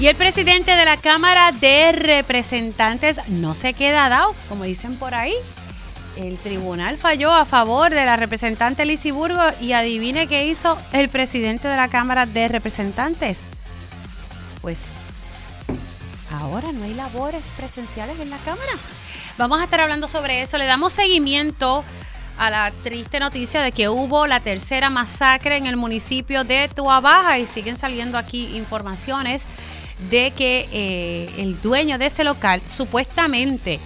Y el presidente de la Cámara de Representantes no se queda dado, como dicen por ahí. El tribunal falló a favor de la representante Lizy Burgos y adivine qué hizo el presidente de la Cámara de Representantes. Pues ahora no hay labores presenciales en la Cámara. Vamos a estar hablando sobre eso. Le damos seguimiento a la triste noticia de que hubo la tercera masacre en el municipio de Tuabaja y siguen saliendo aquí informaciones de que eh, el dueño de ese local supuestamente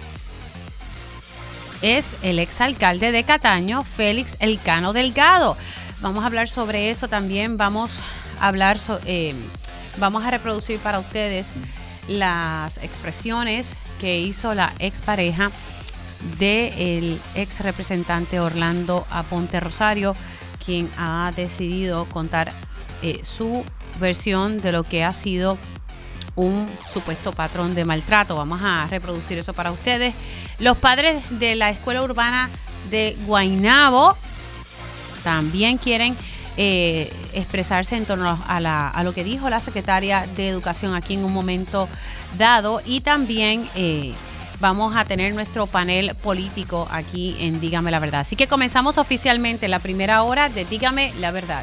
es el exalcalde de Cataño, Félix Elcano Delgado. Vamos a hablar sobre eso también. Vamos a hablar, eh, vamos a reproducir para ustedes las expresiones que hizo la expareja del ex representante Orlando Aponte Rosario, quien ha decidido contar eh, su versión de lo que ha sido un supuesto patrón de maltrato. Vamos a reproducir eso para ustedes. Los padres de la escuela urbana de Guainabo también quieren eh, expresarse en torno a, lo que dijo la secretaria de Educación aquí en un momento dado y también eh, vamos a tener nuestro panel político aquí en Dígame la Verdad. Así que comenzamos oficialmente la primera hora de Dígame la Verdad.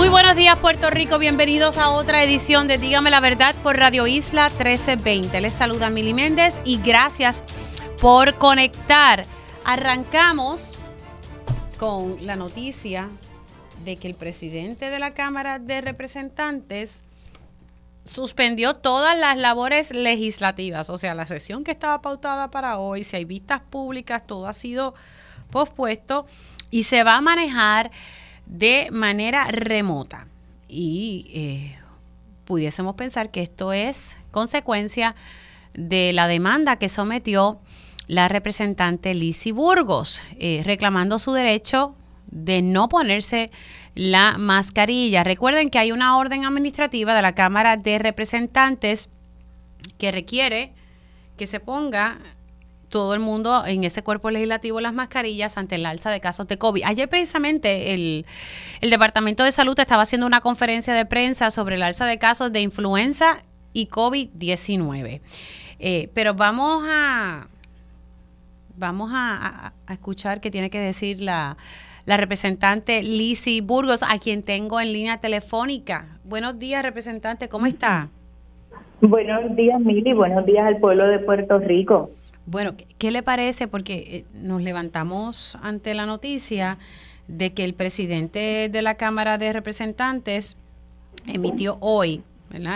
Muy buenos días Puerto Rico, bienvenidos a otra edición de Dígame la Verdad por Radio Isla 1320. Les saluda Mili Méndez y gracias por conectar. Arrancamos con la noticia de que el presidente de la Cámara de Representantes suspendió todas las labores legislativas, o sea, la sesión que estaba pautada para hoy, si hay vistas públicas, todo ha sido pospuesto y se va a manejar de manera remota. Y eh, pudiésemos pensar que esto es consecuencia de la demanda que sometió la representante Lizzie Burgos, eh, reclamando su derecho de no ponerse la mascarilla. Recuerden que hay una orden administrativa de la Cámara de Representantes que requiere que se ponga todo el mundo en ese cuerpo legislativo las mascarillas ante el alza de casos de COVID. Ayer precisamente el, Departamento de Salud estaba haciendo una conferencia de prensa sobre el alza de casos de influenza y COVID-19. Eh, pero vamos a vamos a, escuchar qué tiene que decir la, la representante Lizzie Burgos, a quien tengo en línea telefónica. Buenos días, representante, ¿cómo está? Buenos días, Mili, buenos días al pueblo de Puerto Rico. Bueno, ¿qué le parece? Porque eh, nos levantamos ante la noticia de que el presidente de la Cámara de Representantes emitió hoy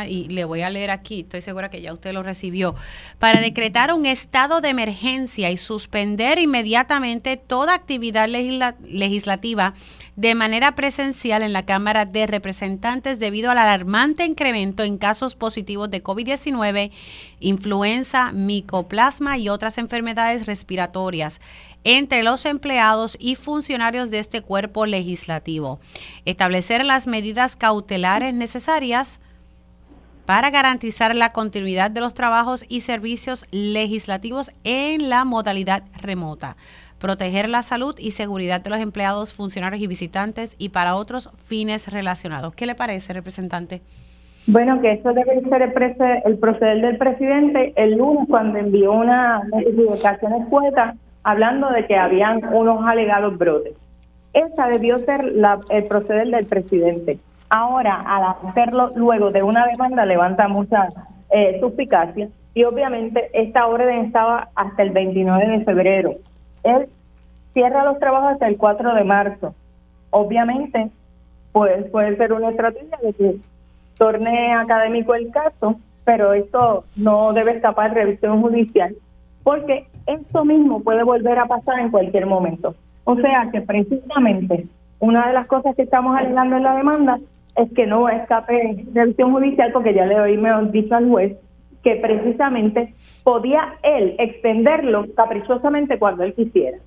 y le voy a leer aquí, estoy segura que ya usted lo recibió, para decretar un estado de emergencia y suspender inmediatamente toda actividad legislativa de manera presencial en la Cámara de Representantes debido al alarmante incremento en casos positivos de COVID-19, influenza, micoplasma y otras enfermedades respiratorias entre los empleados y funcionarios de este cuerpo legislativo. Establecer las medidas cautelares necesarias para garantizar la continuidad de los trabajos y servicios legislativos en la modalidad remota, proteger la salud y seguridad de los empleados, funcionarios y visitantes y para otros fines relacionados. ¿Qué le parece, representante? Bueno, que eso debe ser el, proceder del presidente el lunes cuando envió una notificación escueta hablando de que habían unos alegados brotes. Esa debió ser el proceder del presidente. Ahora, al hacerlo luego de una demanda, levanta mucha eh, suspicacia y obviamente esta orden estaba hasta el 29 de febrero. Él cierra los trabajos hasta el 4 de marzo. Obviamente, pues puede ser una estrategia de que torne académico el caso, pero esto no debe escapar de revisión judicial, porque esto mismo puede volver a pasar en cualquier momento. O sea que precisamente una de las cosas que estamos alegando en la demanda es que no escape revisión judicial porque ya le oímos dicho al juez que precisamente podía él extenderlo caprichosamente cuando él quisiera.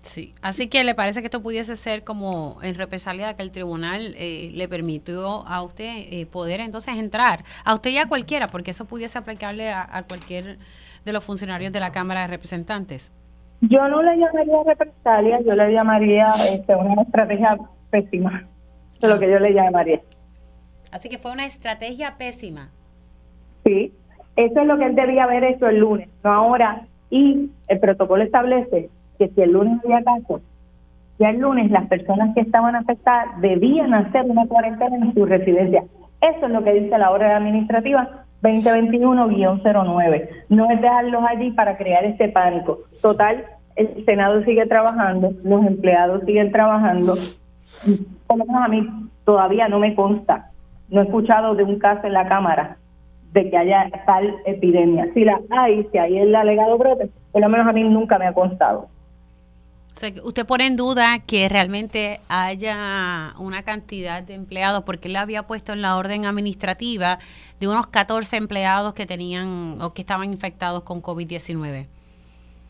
Sí, así que le parece que esto pudiese ser como en represalia que el tribunal eh, le permitió a usted eh, poder entonces entrar, a usted y a cualquiera, porque eso pudiese aplicarle a, cualquier de los funcionarios de la Cámara de Representantes. Yo no le llamaría represalia, yo le llamaría este, una estrategia pésima, es lo que yo le llamaría. Así que fue una estrategia pésima. Sí, eso es lo que él debía haber hecho el lunes, no ahora. Y el protocolo establece que si el lunes había caso, ya el lunes las personas que estaban afectadas debían hacer una cuarentena en su residencia. Eso es lo que dice la orden administrativa 2021-09. No es dejarlos allí para crear este pánico. Total, el Senado sigue trabajando, los empleados siguen trabajando. Por lo menos a mí todavía no me consta, no he escuchado de un caso en la Cámara de que haya tal epidemia. Si la hay, si hay el alegado brote, por lo menos a mí nunca me ha constado usted pone en duda que realmente haya una cantidad de empleados, porque él había puesto en la orden administrativa de unos 14 empleados que tenían o que estaban infectados con COVID-19.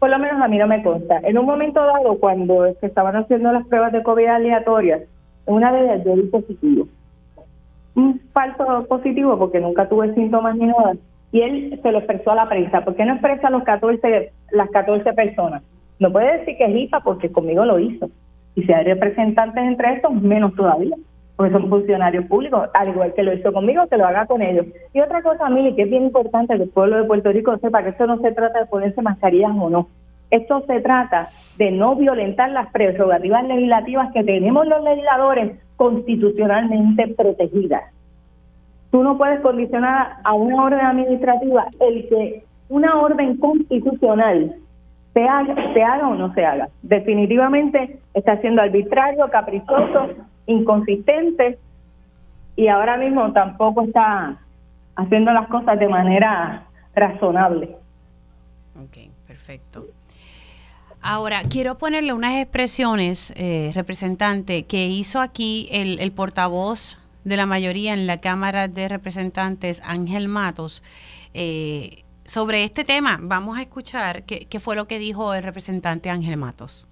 Por lo menos a mí no me consta. En un momento dado, cuando se estaban haciendo las pruebas de COVID aleatorias, una de ellas yo di positivo. Un falso positivo porque nunca tuve síntomas ni nada. Y él se lo expresó a la prensa. ¿Por qué no expresa los 14, las 14 personas? No puede decir que es IPA porque conmigo lo hizo. Y si hay representantes entre estos, menos todavía, porque son funcionarios públicos, al igual que lo hizo conmigo, que lo haga con ellos. Y otra cosa, Mili, que es bien importante que el pueblo de Puerto Rico sepa que esto no se trata de ponerse mascarillas o no. Esto se trata de no violentar las prerrogativas legislativas que tenemos los legisladores constitucionalmente protegidas. Tú no puedes condicionar a una orden administrativa el que una orden constitucional se haga, o no se haga. Definitivamente está siendo arbitrario, caprichoso, inconsistente y ahora mismo tampoco está haciendo las cosas de manera razonable. Ok, perfecto. Ahora, quiero ponerle unas expresiones, eh, representante, que hizo aquí el, el portavoz de la mayoría en la Cámara de Representantes, Ángel Matos. Eh, sobre este tema. Vamos a escuchar qué, fue lo que dijo el representante Ángel Matos.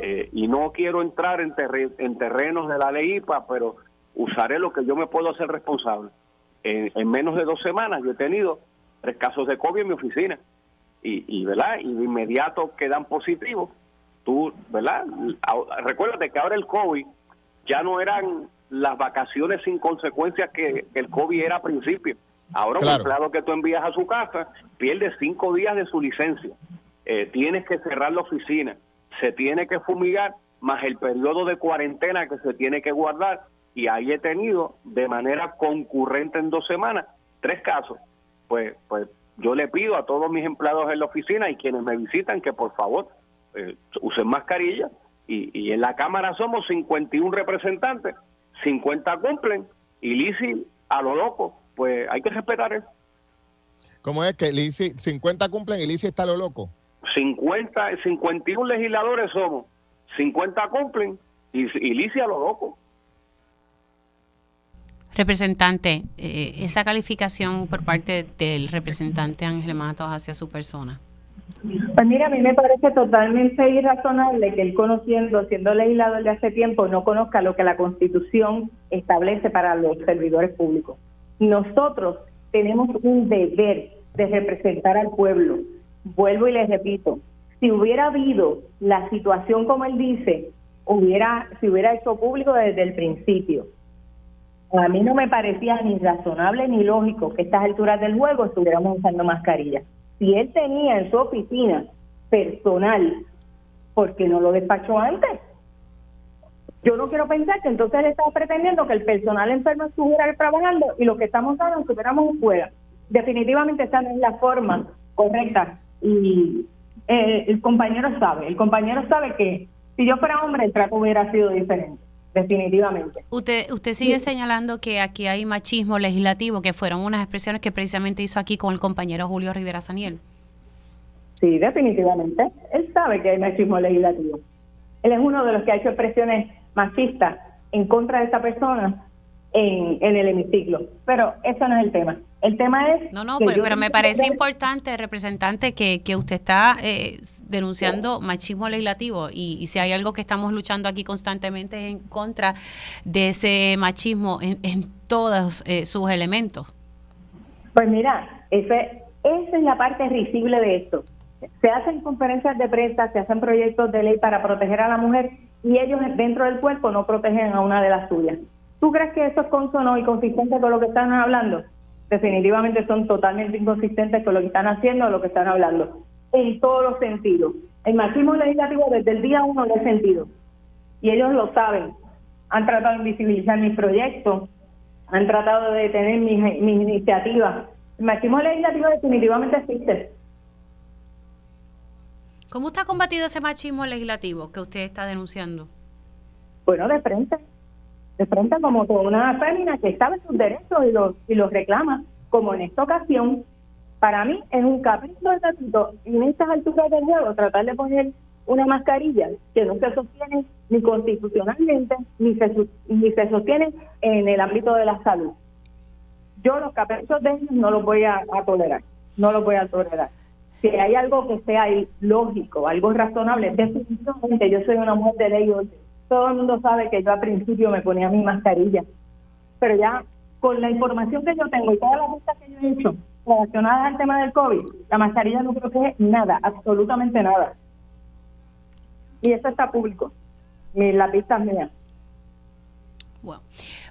Eh, y no quiero entrar en, en terrenos de la ley IPA, pero usaré lo que yo me puedo hacer responsable. En, menos de dos semanas yo he tenido tres casos de COVID en mi oficina y, y ¿verdad? Y de inmediato quedan positivos. Tú, ¿verdad? Recuérdate que ahora el COVID ya no eran las vacaciones sin consecuencias que el COVID era a principio. Ahora un empleado que tú envías a su casa pierde cinco días de su licencia. Eh, tienes que cerrar la oficina, se tiene que fumigar, más el periodo de cuarentena que se tiene que guardar. Y ahí he tenido de manera concurrente en dos semanas tres casos. Pues, pues yo le pido a todos mis empleados en la oficina y quienes me visitan que por favor eh, usen mascarilla. Y, y en la Cámara somos 51 representantes, 50 cumplen y Lisi a lo loco pues hay que respetar eso. ¿Cómo es que 50 cumplen y Lisi está lo loco? 50, 51 legisladores somos, 50 cumplen y, y a lo loco. Representante, eh, esa calificación por parte del representante Ángel Matos hacia su persona. Pues mira, a mí me parece totalmente irrazonable que él conociendo, siendo legislador de hace tiempo, no conozca lo que la Constitución establece para los servidores públicos. Nosotros tenemos un deber de representar al pueblo. Vuelvo y les repito, si hubiera habido la situación como él dice, hubiera, si hubiera hecho público desde el principio. A mí no me parecía ni razonable ni lógico que a estas alturas del juego estuviéramos usando mascarilla. Si él tenía en su oficina personal, ¿por qué no lo despachó antes? Yo no quiero pensar que entonces él estaba pretendiendo que el personal enfermo estuviera trabajando y lo que estamos dando estuviéramos fuera. Definitivamente esa no es la forma correcta y eh, el compañero sabe, el compañero sabe que si yo fuera hombre el trato hubiera sido diferente definitivamente. Usted, usted sigue señalando que aquí hay machismo legislativo, que fueron unas expresiones que precisamente hizo aquí con el compañero Julio Rivera Saniel. Sí, definitivamente. Él sabe que hay machismo legislativo. Él es uno de los que ha hecho expresiones machista en contra de esta persona en, en el hemiciclo. Pero eso no es el tema. El tema es... No, no, que pero, me parece importante, representante, que, que usted está eh, denunciando machismo legislativo y, y si hay algo que estamos luchando aquí constantemente en contra de ese machismo en, en todos eh, sus elementos. Pues mira, ese, esa es la parte risible de esto. Se hacen conferencias de prensa, se hacen proyectos de ley para proteger a la mujer y ellos dentro del cuerpo no protegen a una de las suyas. ¿Tú crees que eso es consono y consistente con lo que están hablando? Definitivamente son totalmente inconsistentes con lo que están haciendo o lo que están hablando, en todos los sentidos. El machismo legislativo desde el día uno lo he sentido y ellos lo saben. Han tratado de invisibilizar mis proyectos, han tratado de detener mis, mis iniciativas. El machismo legislativo definitivamente existe. ¿Cómo ha combatido ese machismo legislativo que usted está denunciando? Bueno, de frente, de frente como toda una fémina que sabe sus derechos y los, y los reclama, como en esta ocasión, para mí es un capricho de gatito y en estas alturas del juego tratar de poner una mascarilla que no se sostiene ni constitucionalmente ni se, ni se sostiene en el ámbito de la salud. Yo los caprichos de ellos no los voy a, tolerar, no los voy a tolerar. Si hay algo que sea lógico, algo razonable, definitivamente yo soy una mujer de ley. Todo el mundo sabe que yo al principio me ponía mi mascarilla, pero ya con la información que yo tengo y todas las listas que yo he hecho relacionadas al tema del COVID, la mascarilla no protege nada, absolutamente nada. Y eso está público. La pista es mía. Bueno,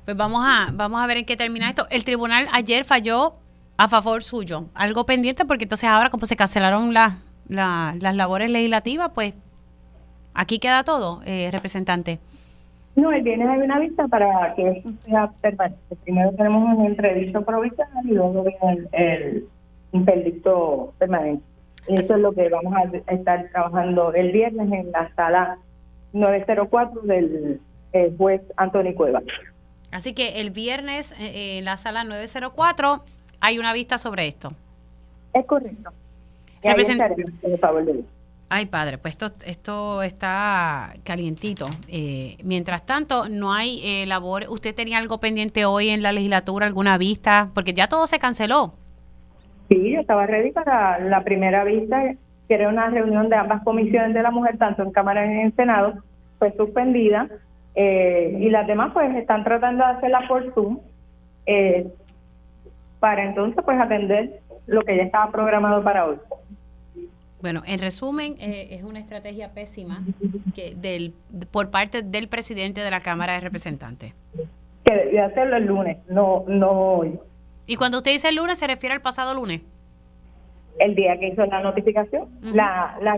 pues vamos a, vamos a ver en qué termina esto. El tribunal ayer falló a favor suyo. Algo pendiente porque entonces ahora como se cancelaron la- las labores legislativas, pues aquí queda todo, eh, representante. No, el viernes hay una vista para que eso sea permanente. Primero tenemos un entredicho provisional y luego viene el, interdicto permanente. Y eso es lo que vamos a estar trabajando el viernes en la sala 904 del eh, juez Anthony Cueva. Así que el viernes eh, eh, en la sala 904 hay una vista sobre esto. Es correcto. Represent- por favor de. Ay, padre, pues esto, esto está calientito. Eh, mientras tanto, no hay eh, labor. ¿Usted tenía algo pendiente hoy en la legislatura, alguna vista? Porque ya todo se canceló. Sí, yo estaba ready para la primera vista, que era una reunión de ambas comisiones de la mujer, tanto en Cámara y en Senado, fue suspendida. eh, y las demás pues están tratando de hacerla por Zoom eh, para entonces pues atender lo que ya estaba programado para hoy. Bueno, en resumen, eh, es una estrategia pésima que del, por parte del presidente de la Cámara de Representantes. Que debió hacerlo el lunes, no, no hoy. Y cuando usted dice el lunes, se refiere al pasado lunes. El día que hizo la notificación, la, la,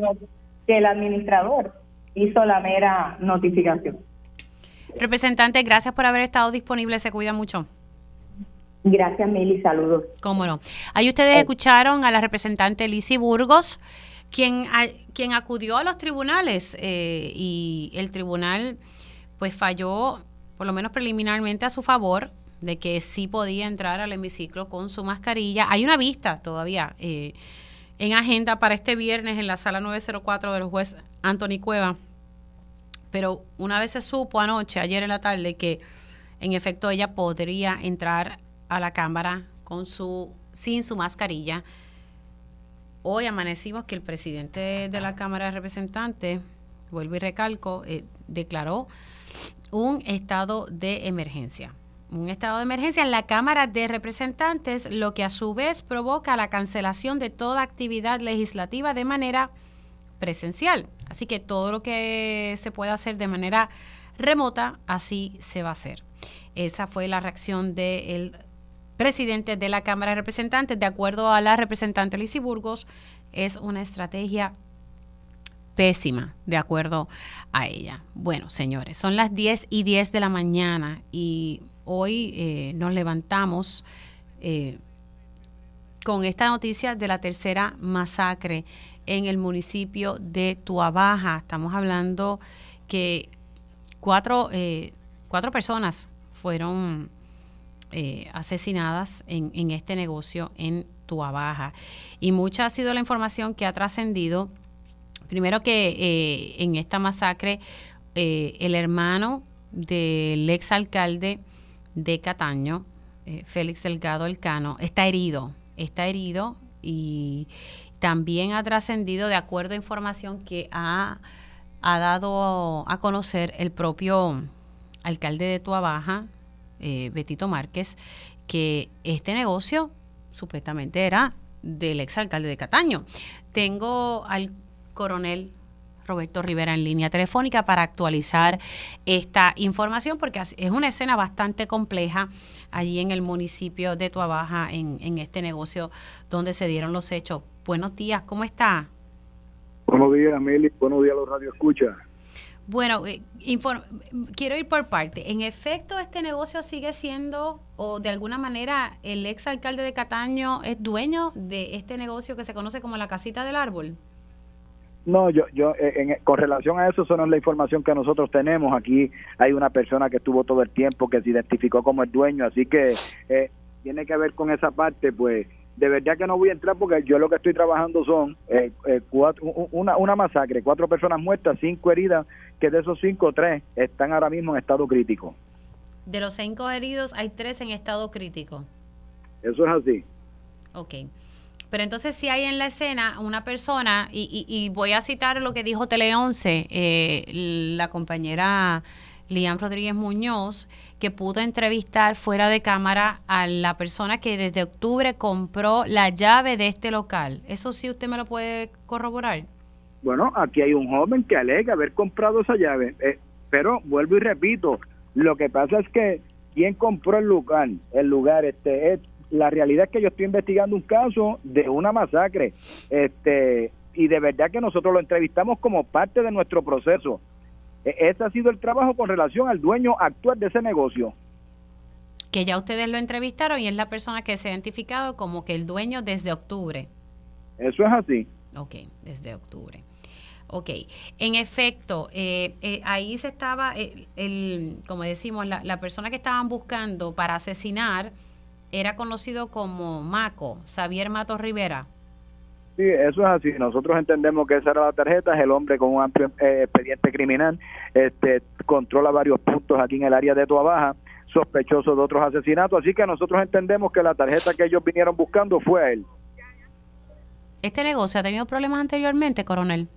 que el administrador hizo la mera notificación. Representante, gracias por haber estado disponible. Se cuida mucho. Gracias, Mili, saludos. Cómo no. Ahí ustedes escucharon a la representante Lizy Burgos, quien, quien acudió a los tribunales eh, y el tribunal pues falló, por lo menos preliminarmente, a su favor de que sí podía entrar al hemiciclo con su mascarilla. Hay una vista todavía eh, en agenda para este viernes en la sala 904 del juez Anthony Cueva. Pero una vez se supo anoche, ayer en la tarde, que en efecto ella podría entrar a la cámara con su sin su mascarilla. Hoy amanecimos que el presidente de la Cámara de Representantes, vuelvo y recalco, eh, declaró un estado de emergencia. Un estado de emergencia en la Cámara de Representantes, lo que a su vez provoca la cancelación de toda actividad legislativa de manera presencial. Así que todo lo que se pueda hacer de manera remota, así se va a hacer. Esa fue la reacción del presidente de la Cámara de Representantes. De acuerdo a la representante Lizy Burgos, es una estrategia pésima, de acuerdo a ella. Bueno, señores, son las 10 y 10 de la mañana y hoy eh, nos levantamos eh, con esta noticia de la tercera masacre en el municipio de Tuabaja. Estamos hablando que cuatro, eh, cuatro personas fueron eh, asesinadas en, en este negocio en Tuabaja. Y mucha ha sido la información que ha trascendido. Primero que eh, en esta masacre eh, el hermano del exalcalde de Cataño, Félix Delgado Elcano, está herido, está herido y también ha trascendido de acuerdo a información que ha, ha, dado a conocer el propio alcalde de Tuabaja, eh, Betito Márquez, que este negocio supuestamente era del exalcalde de Cataño. Tengo al coronel Roberto Rivera en línea telefónica para actualizar esta información porque es una escena bastante compleja allí en el municipio de Tuabaja en, en este negocio donde se dieron los hechos. Buenos días, ¿cómo está? Buenos días, Meli. Buenos días, los Radio Escucha. Bueno, eh, quiero ir por parte. En efecto, este negocio sigue siendo, o de alguna manera, el ex alcalde de Cataño es dueño de este negocio que se conoce como la casita del árbol. No, yo, yo, eh, con relación a eso, eso no es la información que nosotros tenemos. Aquí hay una persona que estuvo todo el tiempo que se identificó como el dueño, así que eh, tiene que ver con esa parte, pues de verdad que no voy a entrar porque yo lo que estoy trabajando son eh, cuatro, una, una masacre, cuatro personas muertas, cinco heridas, que de esos cinco, tres están ahora mismo en estado crítico. De los cinco heridos, hay tres en estado crítico. Eso es así. Ok. Pero entonces si hay en la escena una persona, y, voy a citar lo que dijo Tele 11, eh, la compañera Liam Rodríguez Muñoz, que pudo entrevistar fuera de cámara a la persona que desde octubre compró la llave de este local. ¿Eso sí usted me lo puede corroborar? Bueno, aquí hay un joven que alega haber comprado esa llave, eh, pero vuelvo y repito, lo que pasa es que quien compró el lugar, el lugar este es la realidad es que yo estoy investigando un caso de una masacre, este, y de verdad que nosotros lo entrevistamos como parte de nuestro proceso. E, ese ha sido el trabajo con relación al dueño actual de ese negocio. Que ya ustedes lo entrevistaron y es la persona que se ha identificado como que el dueño desde octubre. Eso es así. Ok, desde octubre. Ok, en efecto, eh, eh, ahí se estaba, eh, el, como decimos, la, la persona que estaban buscando para asesinar era conocido como Maco, Xavier Matos Rivera. Sí, eso es así. Nosotros entendemos que esa era la tarjeta, es el hombre con un amplio eh, expediente criminal, este controla varios puntos aquí en el área de Baja, sospechoso de otros asesinatos, así que nosotros entendemos que la tarjeta que ellos vinieron buscando fue a él. ¿Este negocio ha tenido problemas anteriormente, coronel?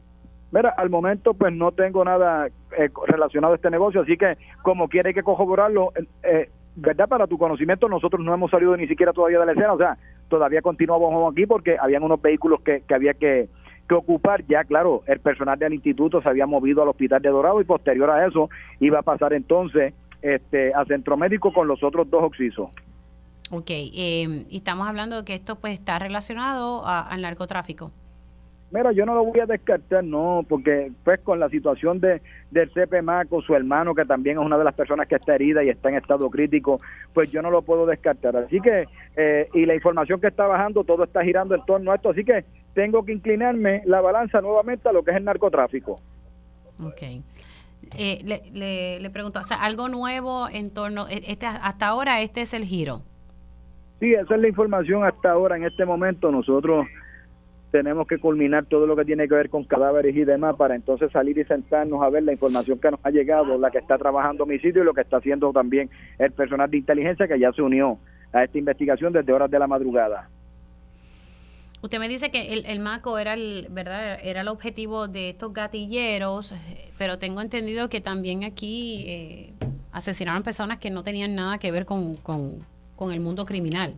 Mira, al momento pues no tengo nada eh, relacionado a este negocio, así que como quiere que corroborarlo, eh, ¿verdad? Para tu conocimiento, nosotros no hemos salido ni siquiera todavía de la escena, o sea, todavía continuamos aquí porque habían unos vehículos que, había que, ocupar. Ya, claro, el personal del instituto se había movido al hospital de Dorado y posterior a eso iba a pasar entonces este, a centro médico con los otros dos oxisos. Ok, eh, y estamos hablando de que esto pues está relacionado al narcotráfico. Mira, yo no lo voy a descartar, no, porque pues con la situación de del CP Maco, su hermano, que también es una de las personas que está herida y está en estado crítico, pues yo no lo puedo descartar. Así que, eh, y la información que está bajando, todo está girando en torno a esto, así que tengo que inclinarme la balanza nuevamente a lo que es el narcotráfico. Ok. Eh, le, le, pregunto, o sea, algo nuevo en torno, e, este, hasta ahora este es el giro. Sí, esa es la información hasta ahora, en este momento nosotros tenemos que culminar todo lo que tiene que ver con cadáveres y demás para entonces salir y sentarnos a ver la información que nos ha llegado, la que está trabajando mi sitio y lo que está haciendo también el personal de inteligencia que ya se unió a esta investigación desde horas de la madrugada. Usted me dice que el, el MACO era el, ¿verdad? era el objetivo de estos gatilleros, pero tengo entendido que también aquí eh, asesinaron personas que no tenían nada que ver con, con el mundo criminal.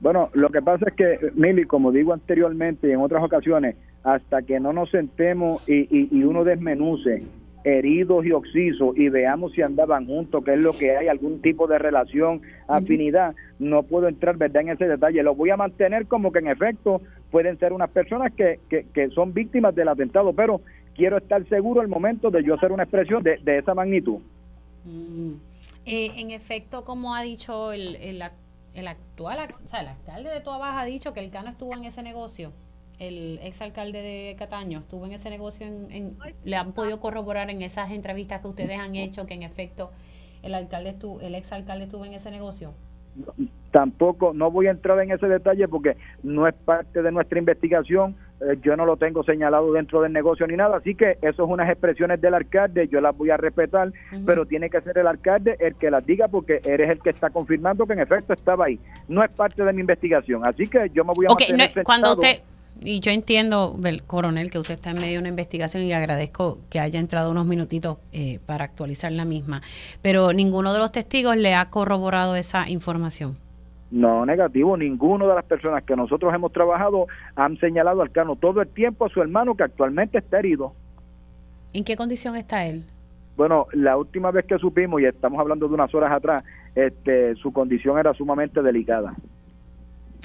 Bueno, lo que pasa es que, Mili, como digo anteriormente y en otras ocasiones, hasta que no nos sentemos y, y, uno desmenuce heridos y oxisos y veamos si andaban juntos, qué es lo que hay, algún tipo de relación, afinidad, no puedo entrar verdad en ese detalle. Lo voy a mantener como que en efecto pueden ser unas personas que, que, son víctimas del atentado, pero quiero estar seguro al momento de yo hacer una expresión de, de esa magnitud. Mm. Eh, en efecto, como ha dicho el, el, el actual, o sea, el alcalde de Toa Baja ha dicho que el Cano estuvo en ese negocio. El exalcalde de Cataño estuvo en ese negocio. En, ¿Le han podido corroborar en esas entrevistas que ustedes han hecho que en efecto el alcalde estuvo, el exalcalde estuvo en ese negocio? Tampoco, no voy a entrar en ese detalle porque no es parte de nuestra investigación. Eh, yo no lo tengo señalado dentro del negocio ni nada, así que eso es unas expresiones del alcalde, yo las voy a respetar, pero tiene que ser el alcalde el que las diga porque eres el que está confirmando que en efecto estaba ahí. No es parte de mi investigación, así que yo me voy a Ok, no, mantener cuando sentado. usted, y yo entiendo, coronel, que usted está en medio de una investigación y agradezco que haya entrado unos minutitos eh, para actualizar la misma, pero ninguno de los testigos le ha corroborado esa información. No, negativo. Ninguno de las personas que nosotros hemos trabajado han señalado al Cano todo el tiempo a su hermano que actualmente está herido. ¿En qué condición está él? Bueno, la última vez que supimos, y estamos hablando de unas horas atrás, este, su condición era sumamente delicada.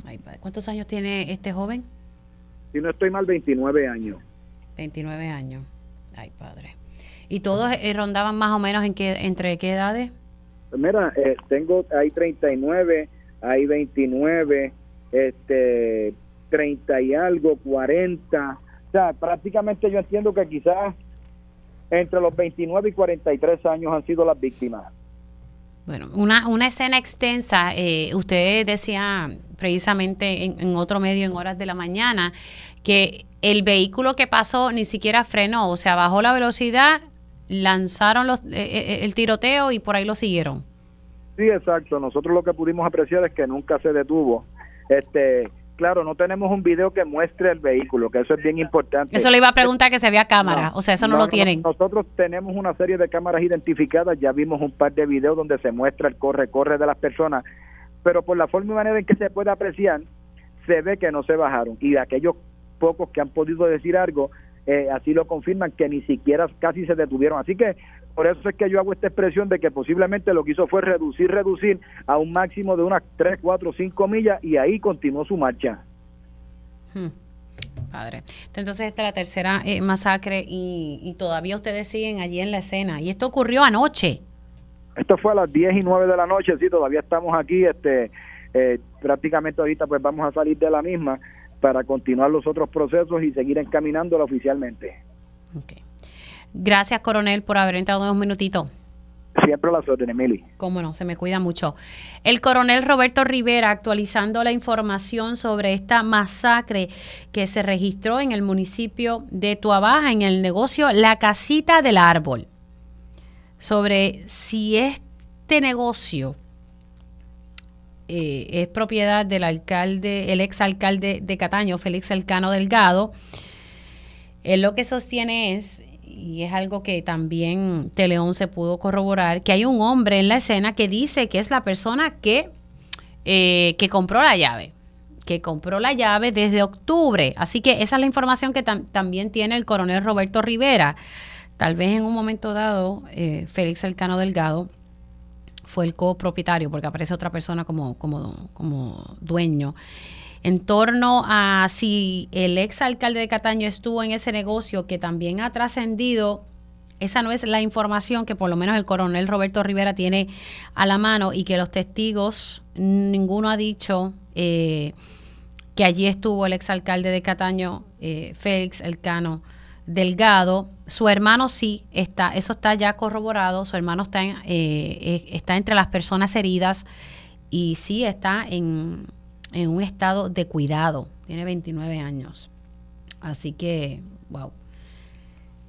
Ay, padre. ¿Cuántos años tiene este joven? Si no estoy mal, 29 años. 29 años. Ay, padre. ¿Y todos eh, rondaban más o menos en qué, entre qué edades? Mira, eh, tengo, hay 39, hay 29, este, 30 y algo, 40. O sea, prácticamente yo entiendo que quizás entre los 29 y 43 años han sido las víctimas. Bueno, una, una escena extensa. eh, usted decía precisamente en, en otro medio en horas de la mañana que el vehículo que pasó ni siquiera frenó, o sea, bajó la velocidad, lanzaron los, eh, eh, el tiroteo y por ahí lo siguieron. Sí, exacto. Nosotros lo que pudimos apreciar es que nunca se detuvo. Este, claro, no tenemos un video que muestre el vehículo, que eso es bien importante. Eso le iba a preguntar que se vea cámara, No, o sea, eso no, lo tienen. Nosotros tenemos una serie de cámaras identificadas, ya vimos un par de videos donde se muestra el corre-corre de las personas, pero por la forma y manera en que se puede apreciar, se ve que no se bajaron. Y de aquellos pocos que han podido decir algo, eh, así lo confirman, que ni siquiera casi se detuvieron. Así que por eso es que yo hago esta expresión de que posiblemente lo que hizo fue reducir, reducir a un máximo de unas 3, 4, 5 millas y ahí continuó su marcha. Hmm, Padre. Entonces esta es la tercera eh, masacre y, y todavía ustedes siguen allí en la escena. Y esto ocurrió anoche. Esto fue a las 10 y 9 de la noche, sí, todavía estamos aquí, este, eh, prácticamente ahorita pues vamos a salir de la misma para continuar los otros procesos y seguir encaminándola oficialmente. Ok. Gracias, coronel, por haber entrado unos minutitos. Siempre las órdenes, Mili. Cómo no, se me cuida mucho. El coronel Roberto Rivera actualizando la información sobre esta masacre que se registró en el municipio de Tuabaja, en el negocio La Casita del Árbol. Sobre si este negocio eh, es propiedad del alcalde, el exalcalde de Cataño, Félix Elcano Delgado. Él lo que sostiene es, y es algo que también Teleón se pudo corroborar, que hay un hombre en la escena que dice que es la persona que, eh, que compró la llave, que compró la llave desde octubre. Así que esa es la información que tam- también tiene el coronel Roberto Rivera. Tal vez en un momento dado, eh, Félix Elcano Delgado fue el copropietario, porque aparece otra persona como, como, como dueño. En torno a si el ex alcalde de Cataño estuvo en ese negocio que también ha trascendido, esa no es la información que por lo menos el coronel Roberto Rivera tiene a la mano y que los testigos, ninguno ha dicho eh, que allí estuvo el ex alcalde de Cataño, eh, Félix Elcano Delgado. Su hermano sí está, eso está ya corroborado. Su hermano está, en, eh, está entre las personas heridas y sí está en, en un estado de cuidado. Tiene 29 años. Así que, wow.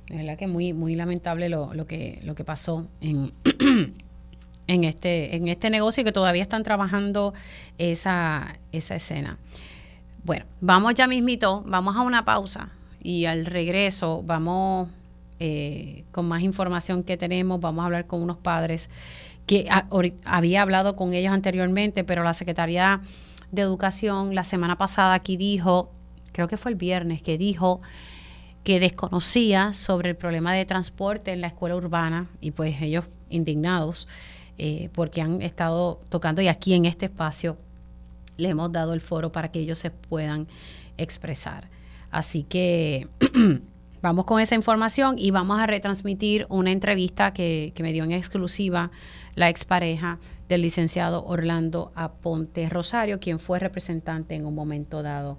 De verdad que muy, muy lamentable lo, lo que, lo que pasó en, en, este, en este negocio y que todavía están trabajando esa, esa escena. Bueno, vamos ya mismito, vamos a una pausa y al regreso vamos eh, con más información que tenemos, vamos a hablar con unos padres que había hablado con ellos anteriormente, pero la Secretaría de Educación la semana pasada aquí dijo, creo que fue el viernes, que dijo que desconocía sobre el problema de transporte en la escuela urbana y pues ellos indignados eh, porque han estado tocando y aquí en este espacio le hemos dado el foro para que ellos se puedan expresar. Así que vamos con esa información y vamos a retransmitir una entrevista que, que me dio en exclusiva la expareja del licenciado Orlando Aponte Rosario, quien fue representante en un momento dado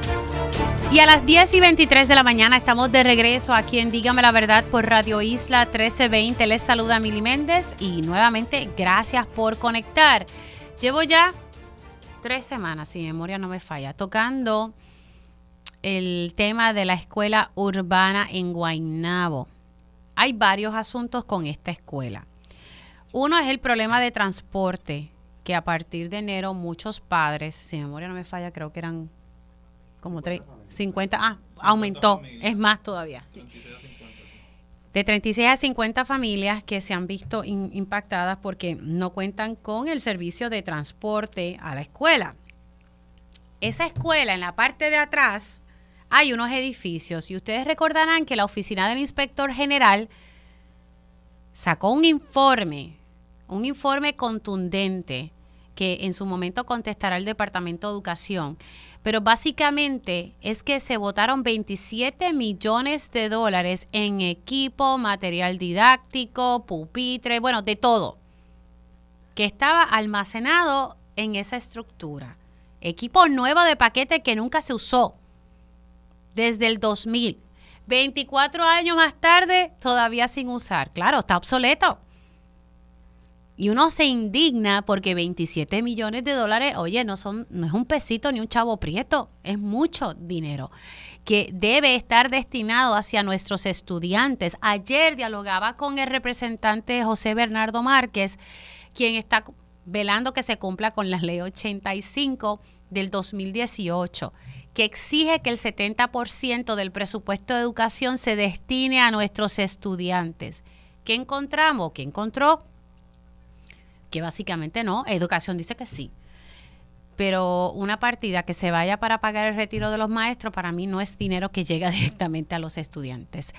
Y a las 10 y 23 de la mañana estamos de regreso aquí en Dígame la Verdad por Radio Isla 1320. Les saluda Mili Méndez y nuevamente gracias por conectar. Llevo ya tres semanas, si memoria no me falla, tocando el tema de la escuela urbana en Guaynabo. Hay varios asuntos con esta escuela. Uno es el problema de transporte, que a partir de enero muchos padres, si memoria no me falla, creo que eran como 50, ah, aumentó, es más todavía. De 36 a 50 familias que se han visto impactadas porque no cuentan con el servicio de transporte a la escuela. Esa escuela, en la parte de atrás, hay unos edificios y ustedes recordarán que la oficina del inspector general sacó un informe, un informe contundente que en su momento contestará el Departamento de Educación pero básicamente es que se votaron 27 millones de dólares en equipo, material didáctico, pupitre, bueno, de todo, que estaba almacenado en esa estructura. Equipo nuevo de paquete que nunca se usó desde el 2000. 24 años más tarde, todavía sin usar. Claro, está obsoleto. Y uno se indigna porque 27 millones de dólares, oye, no, son, no es un pesito ni un chavo prieto, es mucho dinero que debe estar destinado hacia nuestros estudiantes. Ayer dialogaba con el representante José Bernardo Márquez, quien está velando que se cumpla con la ley 85 del 2018 que exige que el 70% del presupuesto de educación se destine a nuestros estudiantes. ¿Qué encontramos? ¿Qué encontró? Que básicamente no, educación dice que sí. Pero una partida que se vaya para pagar el retiro de los maestros, para mí no es dinero que llega directamente a los estudiantes.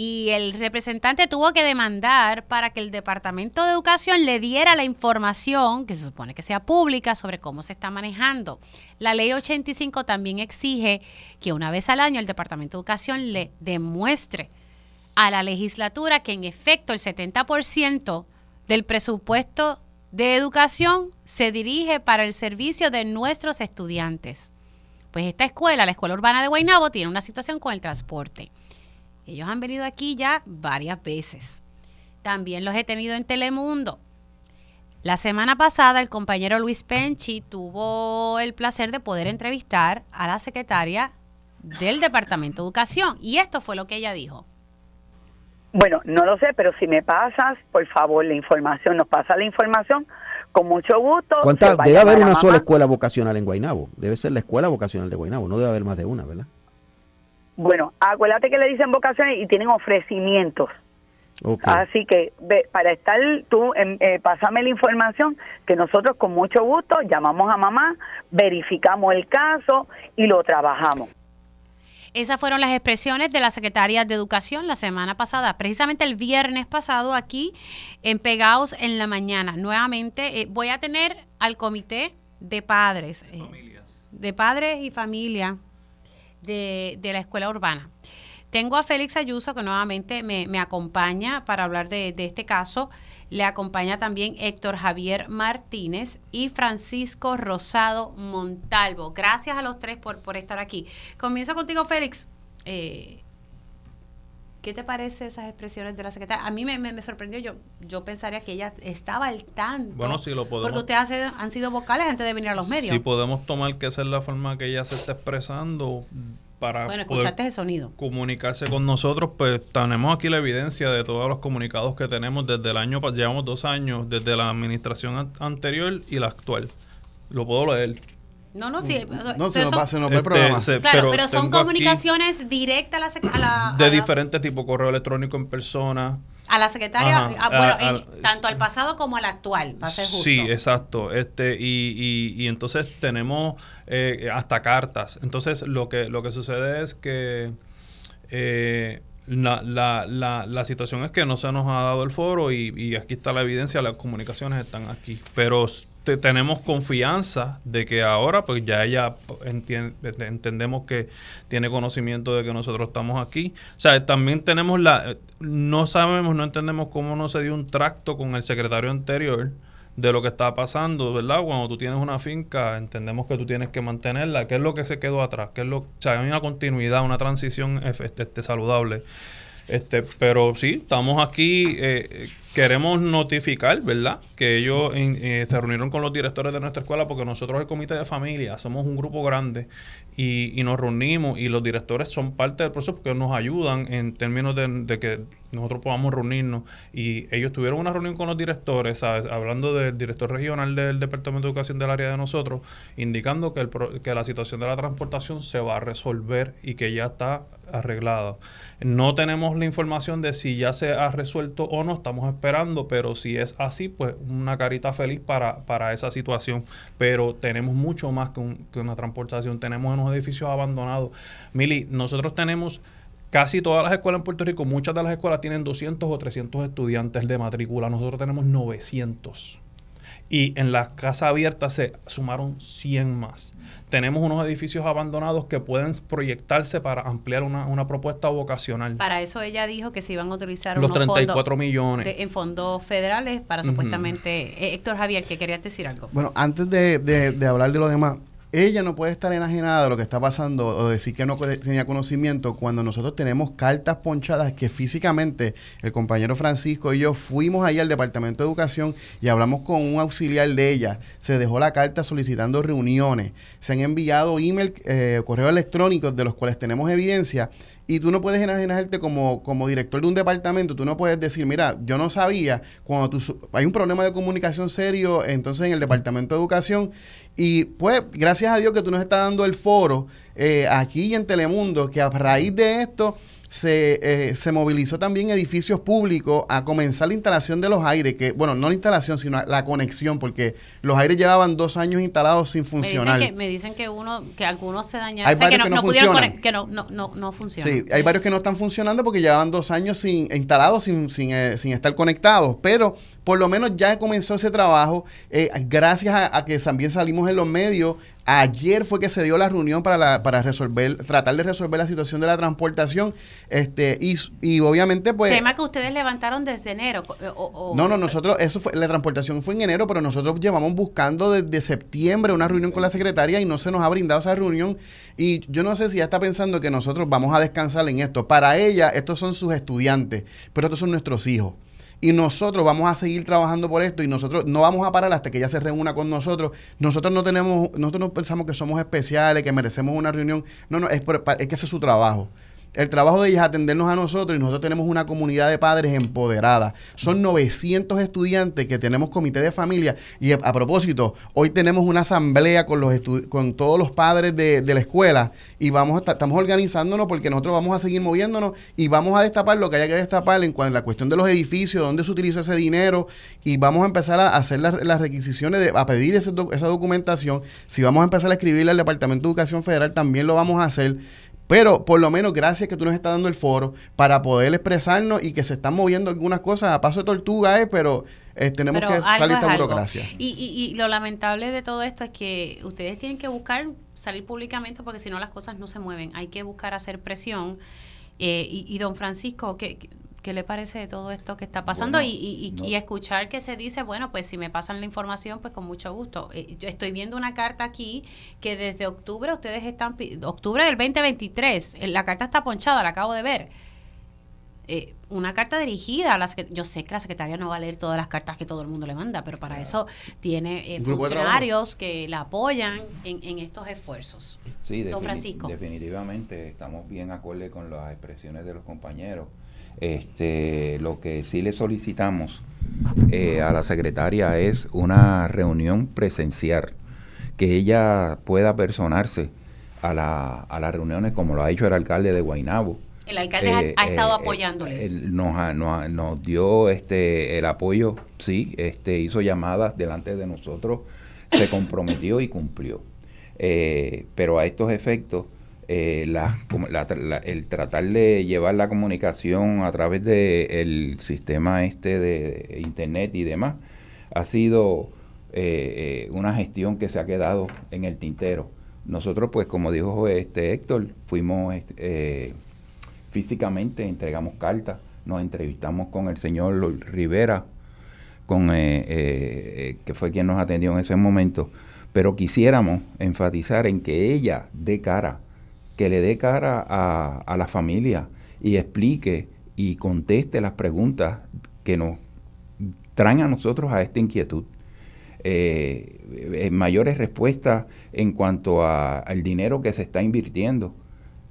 Y el representante tuvo que demandar para que el Departamento de Educación le diera la información, que se supone que sea pública, sobre cómo se está manejando. La ley 85 también exige que una vez al año el Departamento de Educación le demuestre a la legislatura que en efecto el 70% del presupuesto de educación se dirige para el servicio de nuestros estudiantes. Pues esta escuela, la Escuela Urbana de Guaynabo, tiene una situación con el transporte. Ellos han venido aquí ya varias veces. También los he tenido en Telemundo. La semana pasada el compañero Luis Penchi tuvo el placer de poder entrevistar a la secretaria del Departamento de Educación y esto fue lo que ella dijo. Bueno, no lo sé, pero si me pasas, por favor, la información, nos pasa la información, con mucho gusto. Debe haber una sola escuela vocacional en Guainabo. Debe ser la escuela vocacional de Guainabo. No debe haber más de una, ¿verdad? Bueno, acuérdate que le dicen vocaciones y tienen ofrecimientos. Así que para estar tú, eh, pásame la información que nosotros con mucho gusto llamamos a mamá, verificamos el caso y lo trabajamos. Esas fueron las expresiones de la Secretaria de Educación la semana pasada, precisamente el viernes pasado aquí en Pegaos en la mañana. Nuevamente eh, voy a tener al comité de padres, eh, de padres y familia de, la escuela urbana. Tengo a Félix Ayuso que nuevamente me, acompaña para hablar de, de este caso. Le acompaña también Héctor Javier Martínez y Francisco Rosado Montalvo. Gracias a los tres por, por estar aquí. Comienzo contigo, Félix. Eh, ¿Qué te parece esas expresiones de la secretaria? A mí me, sorprendió, yo yo pensaría que ella estaba al tanto. Bueno, sí lo podemos. Porque ustedes han sido vocales antes de venir a los medios. Si podemos tomar que esa es la forma que ella se está expresando, para bueno, escuchaste sonido. comunicarse con nosotros, pues tenemos aquí la evidencia de todos los comunicados que tenemos desde el año, llevamos dos años, desde la administración anterior y la actual. Lo puedo leer. No, no, sí. No, se nos va, se nos el programa. claro, pero, son comunicaciones directas a la, De diferentes tipos, correo electrónico en persona. A la secretaria, bueno, tanto al pasado como al actual, para ser justo. Sí, exacto. Este, y, y, y entonces tenemos eh, hasta cartas. Entonces, lo que, lo que sucede es que eh, la, la, la, la, situación es que no se nos ha dado el foro y, y aquí está la evidencia, las comunicaciones están aquí. Pero tenemos confianza de que ahora, pues ya ella entendemos que tiene conocimiento de que nosotros estamos aquí. O sea, también tenemos la, no sabemos, no entendemos cómo no se dio un tracto con el secretario anterior de lo que está pasando, ¿verdad? Cuando tú tienes una finca, entendemos que tú tienes que mantenerla. ¿Qué es lo que se quedó atrás? ¿Qué es lo, o sea, hay una continuidad, una transición este, este, saludable. Este, pero sí, estamos aquí eh, queremos notificar, ¿verdad? Que ellos eh, se reunieron con los directores de nuestra escuela porque nosotros el comité de familia somos un grupo grande y, nos reunimos y los directores son parte del proceso porque nos ayudan en términos de, que nosotros podamos reunirnos y ellos tuvieron una reunión con los directores, ¿sabes? hablando del director regional del Departamento de Educación del área de nosotros, indicando que, el, que la situación de la transportación se va a resolver y que ya está arreglada. No tenemos la información de si ya se ha resuelto o no, estamos esperando pero si es así, pues una carita feliz para, para esa situación. Pero tenemos mucho más que, una transportación, tenemos unos edificios abandonados. Mili, nosotros tenemos casi todas las escuelas en Puerto Rico, muchas de las escuelas tienen 200 o 300 estudiantes de matrícula, nosotros tenemos 900 y en la casa abierta se sumaron 100 más. Tenemos unos edificios abandonados que pueden proyectarse para ampliar una, propuesta vocacional. Para eso ella dijo que se iban a utilizar los 34 millones en fondos federales para supuestamente eh, Héctor Javier que quería decir algo. Bueno, antes de, de hablar de lo demás, ella no puede estar enajenada de lo que está pasando o decir que no tenía conocimiento cuando nosotros tenemos cartas ponchadas que físicamente el compañero Francisco y yo fuimos ahí al Departamento de Educación y hablamos con un auxiliar de ella. Se dejó la carta solicitando reuniones. Se han enviado email, eh, correos electrónicos de los cuales tenemos evidencia y tú no puedes enajenarte como, como director de un departamento, tú no puedes decir, mira, yo no sabía, cuando tú, hay un problema de comunicación serio, entonces en el departamento de educación, y pues gracias a Dios que tú nos estás dando el foro eh, aquí en Telemundo, que a raíz de esto se, eh, se movilizó también edificios públicos a comenzar la instalación de los aires, que, bueno, no la instalación, sino la conexión, porque los aires llevaban dos años instalados sin funcionar. Me dicen que, uno, que algunos se dañaron, que, no, pudieron que no, no, no, funcionan. Sí, hay varios que no están funcionando porque llevaban dos años sin instalados, sin, sin, eh, sin estar conectados, pero por lo menos ya comenzó ese trabajo, eh, gracias a, a, que también salimos en los medios Ayer fue que se dio la reunión para, la, para resolver, tratar de resolver la situación de la transportación. Este, y, y obviamente, pues. Tema que ustedes levantaron desde enero. Eh, no, no, nosotros, eso fue, la transportación fue en enero, pero nosotros llevamos buscando desde septiembre una reunión con la secretaria y no se nos ha brindado esa reunión. Y yo no sé si ya está pensando que nosotros vamos a descansar en esto. Para ella, estos son sus estudiantes, pero estos son nuestros hijos y nosotros vamos a seguir trabajando por esto y nosotros no vamos a parar hasta que ella se reúna con nosotros. Nosotros no tenemos, nosotros no pensamos que somos especiales, que merecemos una reunión. No, no, es, es que ese es su trabajo. El trabajo de ellos es atendernos a nosotros y nosotros tenemos una comunidad de padres empoderada. Son 900 estudiantes que tenemos comité de familia y a, propósito, hoy tenemos una asamblea con los con todos los padres de, la escuela y vamos a, estamos organizándonos porque nosotros vamos a seguir moviéndonos y vamos a destapar lo que haya que destapar en cuanto a la cuestión de los edificios, dónde se utiliza ese dinero y vamos a empezar a hacer las, requisiciones, de, a pedir esa documentación. Si vamos a empezar a escribirle al Departamento de Educación Federal, también lo vamos a hacer pero por lo menos gracias que tú nos estás dando el foro para poder expresarnos y que se están moviendo algunas cosas a paso de tortuga, eh, pero eh, tenemos que salir de esta burocracia. Y, y, lo lamentable de todo esto es que ustedes tienen que buscar salir públicamente porque si no las cosas no se mueven. Hay que buscar hacer presión. Eh, y, y, don Francisco, que ¿Qué le parece de todo esto que está pasando? y, y, escuchar que se dice, bueno, pues si me pasan la información, pues con mucho gusto. Eh, yo estoy viendo una carta aquí que desde octubre ustedes están, octubre del 2023, eh, la carta está ponchada, la acabo de ver. Eh, una carta dirigida a que yo sé que la secretaria no va a leer todas las cartas que todo el mundo le manda, pero para eso tiene funcionarios que la apoyan en, estos esfuerzos. Sí, Don Francisco. definitivamente estamos bien acorde con las expresiones de los compañeros. Este, lo que sí le solicitamos eh, a la secretaria es una reunión presencial, que ella pueda personarse a, la, a las reuniones como lo ha hecho el alcalde de Guainabo. El alcalde ha, eh, estado eh, apoyándoles. nos, nos, nos, dio este el apoyo, sí, este hizo llamadas delante de nosotros, se comprometió y cumplió. pero a estos efectos, eh, el tratar de llevar la comunicación a través del sistema este de internet y demás ha sido eh, eh, una gestión que se ha quedado en el tintero. Nosotros, pues, como dijo este Héctor, fuimos este, físicamente, entregamos cartas, nos entrevistamos con el señor Rivera, con, que fue quien nos atendió en ese momento, pero quisiéramos enfatizar en que ella dé cara que le dé cara a, la familia y explique y conteste las preguntas que nos traen a nosotros a esta inquietud. Eh, mayores respuestas en cuanto al dinero que se está invirtiendo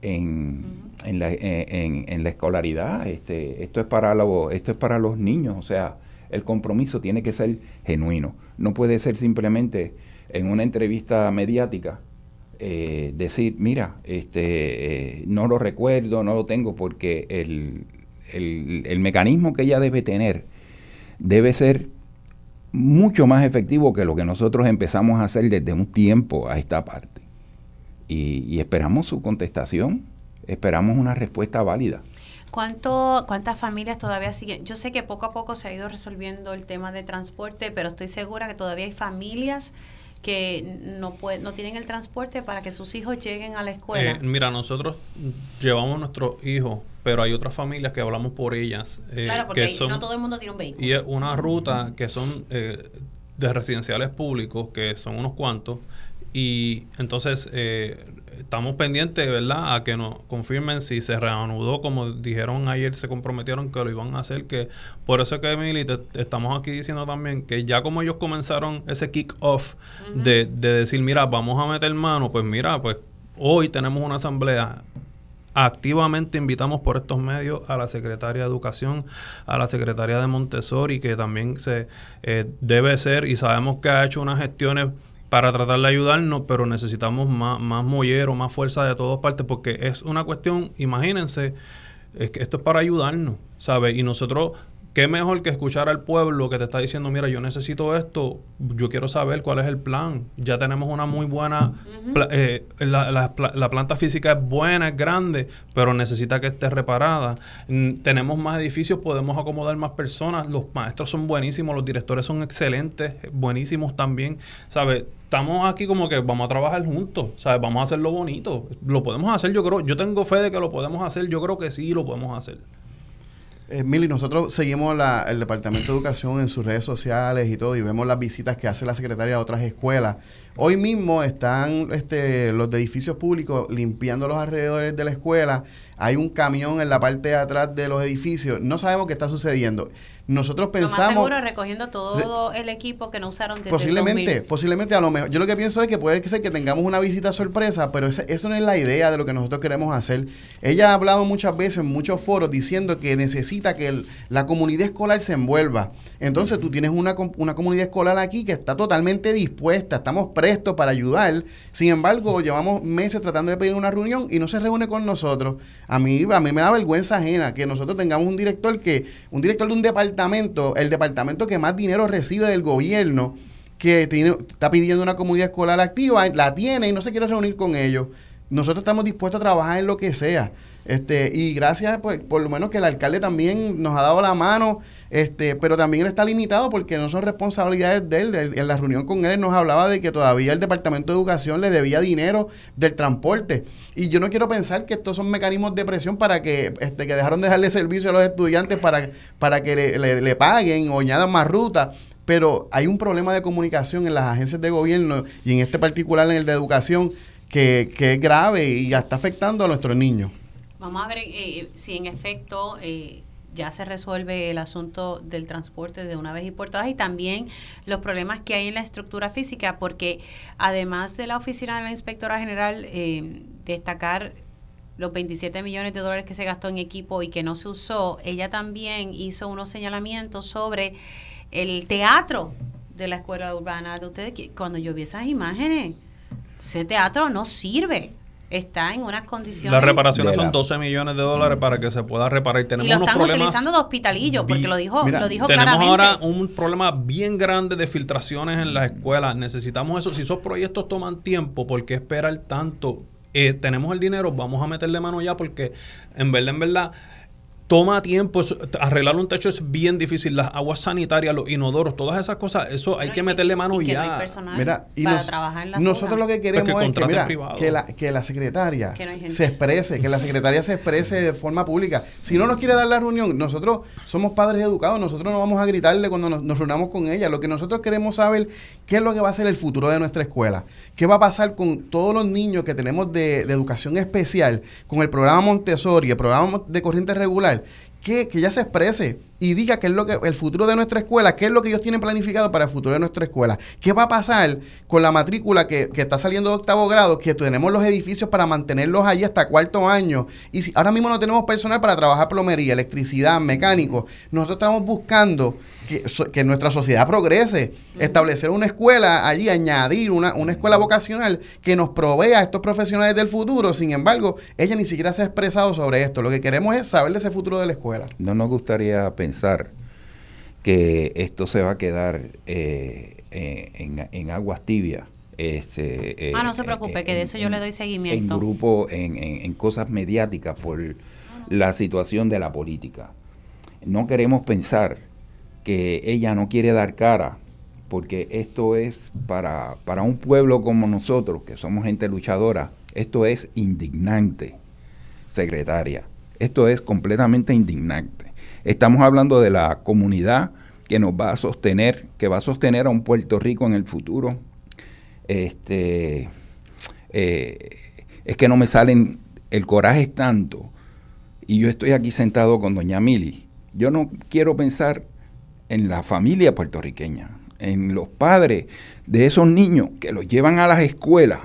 en, la, en, la, escolaridad. Este, esto, es para esto es para los niños, o sea, el compromiso tiene que ser genuino. No puede ser simplemente en una entrevista mediática eh, decir, mira, este, eh, no lo recuerdo, no lo tengo, porque el, el, mecanismo que ella debe tener debe ser mucho más efectivo que lo que nosotros empezamos a hacer desde un tiempo a esta parte. Y, esperamos su contestación, esperamos una respuesta válida. ¿Cuánto, ¿Cuántas familias todavía siguen? Yo sé que poco a poco se ha ido resolviendo el tema de transporte, pero estoy segura que todavía hay familias que no, puede, no tienen el transporte para que sus hijos lleguen a la escuela? Eh, mira, nosotros llevamos nuestros hijos, pero hay otras familias que hablamos por ellas. Eh, claro, porque no todo el mundo tiene un vehículo. Y es una ruta que son eh, de residenciales públicos, que son unos cuantos, y entonces eh, estamos pendientes, ¿verdad?, a que nos confirmen si se reanudó, como dijeron ayer, se comprometieron que lo iban a hacer, que por eso que, Emily, te, estamos aquí diciendo también que ya como ellos comenzaron ese kick-off de, de decir, mira, vamos a meter mano, pues mira, pues hoy tenemos una asamblea activamente invitamos por estos medios a la secretaria de Educación, a la secretaria de Montessori, que también se eh, debe ser y sabemos que ha hecho unas gestiones para tratar de ayudarnos, pero necesitamos más, más mollero, más fuerza de todas partes, porque es una cuestión, imagínense, es que esto es para ayudarnos, ¿sabes? Y nosotros qué mejor que escuchar al pueblo que te está diciendo, mira, yo necesito esto, yo quiero saber cuál es el plan. Ya tenemos una muy buena, eh, la, planta física es buena, es grande, pero necesita que esté reparada. tenemos más edificios, podemos acomodar más personas, los maestros son buenísimos, los directores son excelentes, buenísimos también, ¿sabes? Estamos aquí como que vamos a trabajar juntos, ¿sabes? Vamos a hacerlo bonito. Lo podemos hacer, yo creo, yo tengo fe de que lo podemos hacer, yo creo que sí lo podemos hacer. Eh, Mili, nosotros seguimos el Departamento de Educación en sus redes sociales y todo, y vemos las visitas que hace la secretaria a otras escuelas. Hoy mismo están este, los de edificios públicos limpiando los alrededores de la escuela. Hay un camión en la parte de atrás de los edificios. No sabemos qué está sucediendo. Nosotros pensamos... Lo más seguro recogiendo todo el equipo que no usaron desde Posiblemente, posiblemente a lo mejor. Yo lo que pienso es que puede ser que tengamos una visita sorpresa, pero eso no es la idea de lo que nosotros queremos hacer. Ella ha hablado muchas veces en muchos foros diciendo que necesita que la comunidad escolar se envuelva. Entonces tú tienes una, una comunidad escolar aquí que está totalmente dispuesta, estamos prestos para ayudar. Sin embargo, llevamos meses tratando de pedir una reunión y no se reúne con nosotros. A mí, a mí me da vergüenza ajena que nosotros tengamos un director que, un director de un departamento el departamento que más dinero recibe del gobierno, que tiene, está pidiendo una comunidad escolar activa, la tiene y no se quiere reunir con ellos. Nosotros estamos dispuestos a trabajar en lo que sea. Este, y gracias pues, por lo menos que el alcalde también nos ha dado la mano, este, pero también él está limitado porque no son responsabilidades de él. En la reunión con él nos hablaba de que todavía el Departamento de Educación le debía dinero del transporte. Y yo no quiero pensar que estos son mecanismos de presión para que, este, que dejaron de darle servicio a los estudiantes para, para que le, le, paguen o añadan más rutas pero hay un problema de comunicación en las agencias de gobierno y en este particular en el de educación que, que es grave y ya está afectando a nuestros niños. Vamos a ver eh, eh, si en efecto eh, ya se resuelve el asunto del transporte de una vez y por todas y también los problemas que hay en la estructura física, porque además de la oficina de la inspectora general, destacar los 27 millones de dólares que se gastó en equipo y que no se usó, ella también hizo unos señalamientos sobre el teatro de la escuela urbana de ustedes. Cuando yo vi esas imágenes, ese teatro no sirve está en unas condiciones. Las reparaciones son 12 millones de dólares para que se pueda reparar. Y, tenemos lo están utilizando de hospitalillo, porque lo dijo, lo dijo tenemos ahora un problema bien grande de filtraciones en las escuelas. Necesitamos eso. Si esos proyectos toman tiempo, ¿por qué esperar tanto? eh, tenemos el dinero, vamos a meterle mano ya porque en verdad, en verdad, toma tiempo, arreglar un techo es bien difícil, las aguas sanitarias, los inodoros, todas esas cosas, eso hay que meterle mano ya. mira, y nosotros lo que queremos es que, la, que la secretaria se exprese, que la secretaria se exprese de forma pública. Si no nos quiere dar la reunión, nosotros somos padres educados, nosotros no vamos a gritarle cuando nos, nos reunamos con ella. Lo que nosotros queremos saber qué es lo que va a ser el futuro de nuestra escuela, qué va a pasar con todos los niños que tenemos de, educación especial, con el programa Montessori, el programa de corriente regular que ya se exprese y diga qué es lo que el futuro de nuestra escuela, qué es lo que ellos tienen planificado para el futuro de nuestra escuela. ¿Qué va a pasar con la matrícula que, que está saliendo de octavo grado, que tenemos los edificios para mantenerlos allí hasta cuarto año? Y si ahora mismo no tenemos personal para trabajar plomería, electricidad, mecánico, nosotros estamos buscando que, que nuestra sociedad progrese, establecer una escuela allí, añadir una, una escuela vocacional que nos provea a estos profesionales del futuro. Sin embargo, ella ni siquiera se ha expresado sobre esto. Lo que queremos es saber de ese futuro de la escuela. No nos gustaría pensar pensar que esto se va a quedar eh, eh, en, aguas tibias. Este, eh, ah, no se preocupe, que de eso yo le doy seguimiento. En grupo, en, cosas mediáticas por la situación de la política. No queremos pensar que ella no quiere dar cara, porque esto es para, para un pueblo como nosotros, que somos gente luchadora, esto es indignante, secretaria. Esto es completamente indignante. Estamos hablando de la comunidad que nos va a sostener, que va a sostener a un Puerto Rico en el futuro. Este, eh, es que no me salen, el coraje es tanto, y yo estoy aquí sentado con doña Mili. Yo no quiero pensar en la familia puertorriqueña, en los padres de esos niños que los llevan a las escuelas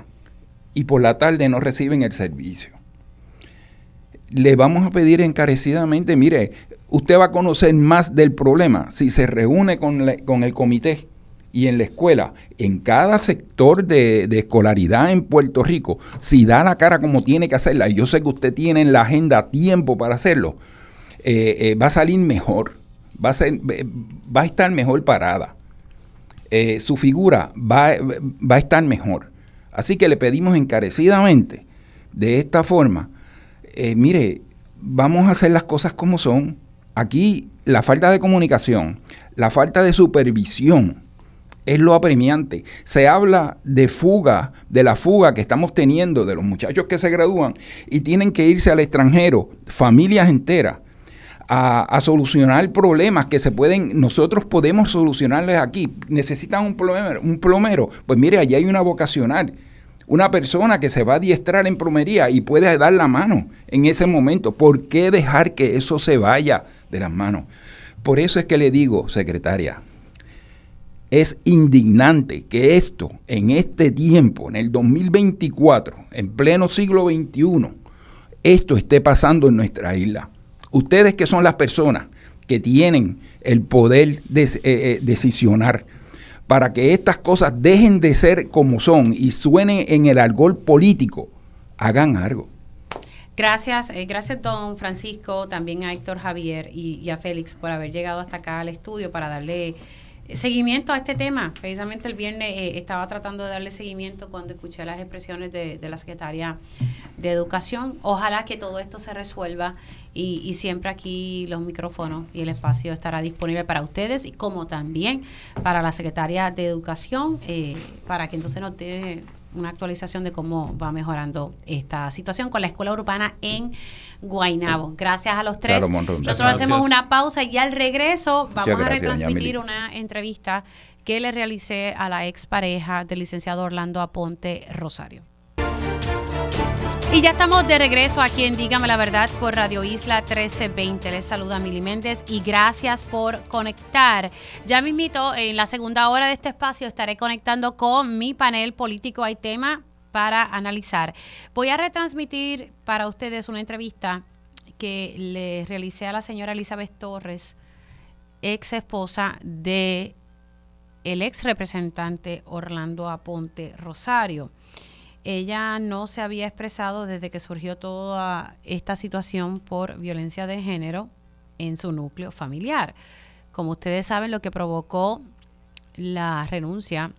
y por la tarde no reciben el servicio. Le vamos a pedir encarecidamente, mire, usted va a conocer más del problema si se reúne con, el comité y en la escuela, en cada sector de, escolaridad en Puerto Rico, si da la cara como tiene que hacerla, y yo sé que usted tiene en la agenda tiempo para hacerlo, eh, eh, va a salir mejor, va a, ser, va a estar mejor parada. Eh, su figura va, va a estar mejor. Así que le pedimos encarecidamente, de esta forma, mire, vamos a hacer las cosas como son Aquí la falta de comunicación, la falta de supervisión es lo apremiante. Se habla de fuga, de la fuga que estamos teniendo de los muchachos que se gradúan y tienen que irse al extranjero, familias enteras, a, solucionar problemas que se pueden, nosotros podemos solucionarles aquí. Necesitan un plomero, un plomero. Pues mire, allí hay una vocacional una persona que se va a adiestrar en plomería y puede dar la mano en ese momento. ¿Por qué dejar que eso se vaya de las manos? Por eso es que le digo, secretaria, es indignante que esto, en este tiempo, en el 2024, en pleno siglo XXI, esto esté pasando en nuestra isla. Ustedes que son las personas que tienen el poder de eh, eh, decisionar, para que estas cosas dejen de ser como son y suenen en el argol político, hagan algo. Gracias, eh, gracias don Francisco, también a Héctor Javier y, a Félix por haber llegado hasta acá al estudio para darle seguimiento a este tema. Precisamente el viernes eh, estaba tratando de darle seguimiento cuando escuché las expresiones de, la secretaria de Educación. Ojalá que todo esto se resuelva y, siempre aquí los micrófonos y el espacio estará disponible para ustedes y como también para la secretaria de Educación eh, para que entonces nos dé una actualización de cómo va mejorando esta situación con la escuela urbana en Guainabo. Gracias a los tres. Nosotros hacemos una pausa y al regreso vamos a retransmitir una entrevista que le realicé a la expareja del licenciado Orlando Aponte Rosario. Y ya estamos de regreso aquí en Dígame la Verdad por Radio Isla 1320. Les saluda Mili Méndez y gracias por conectar. Ya me invito, en la segunda hora de este espacio estaré conectando con mi panel político Hay tema para analizar. Voy a retransmitir para ustedes una entrevista que le realicé a la señora Elizabeth Torres, ex esposa de el ex representante Orlando Aponte Rosario. Ella no se había expresado desde que surgió toda esta situación por violencia de género en su núcleo familiar. Como ustedes saben, lo que provocó la renuncia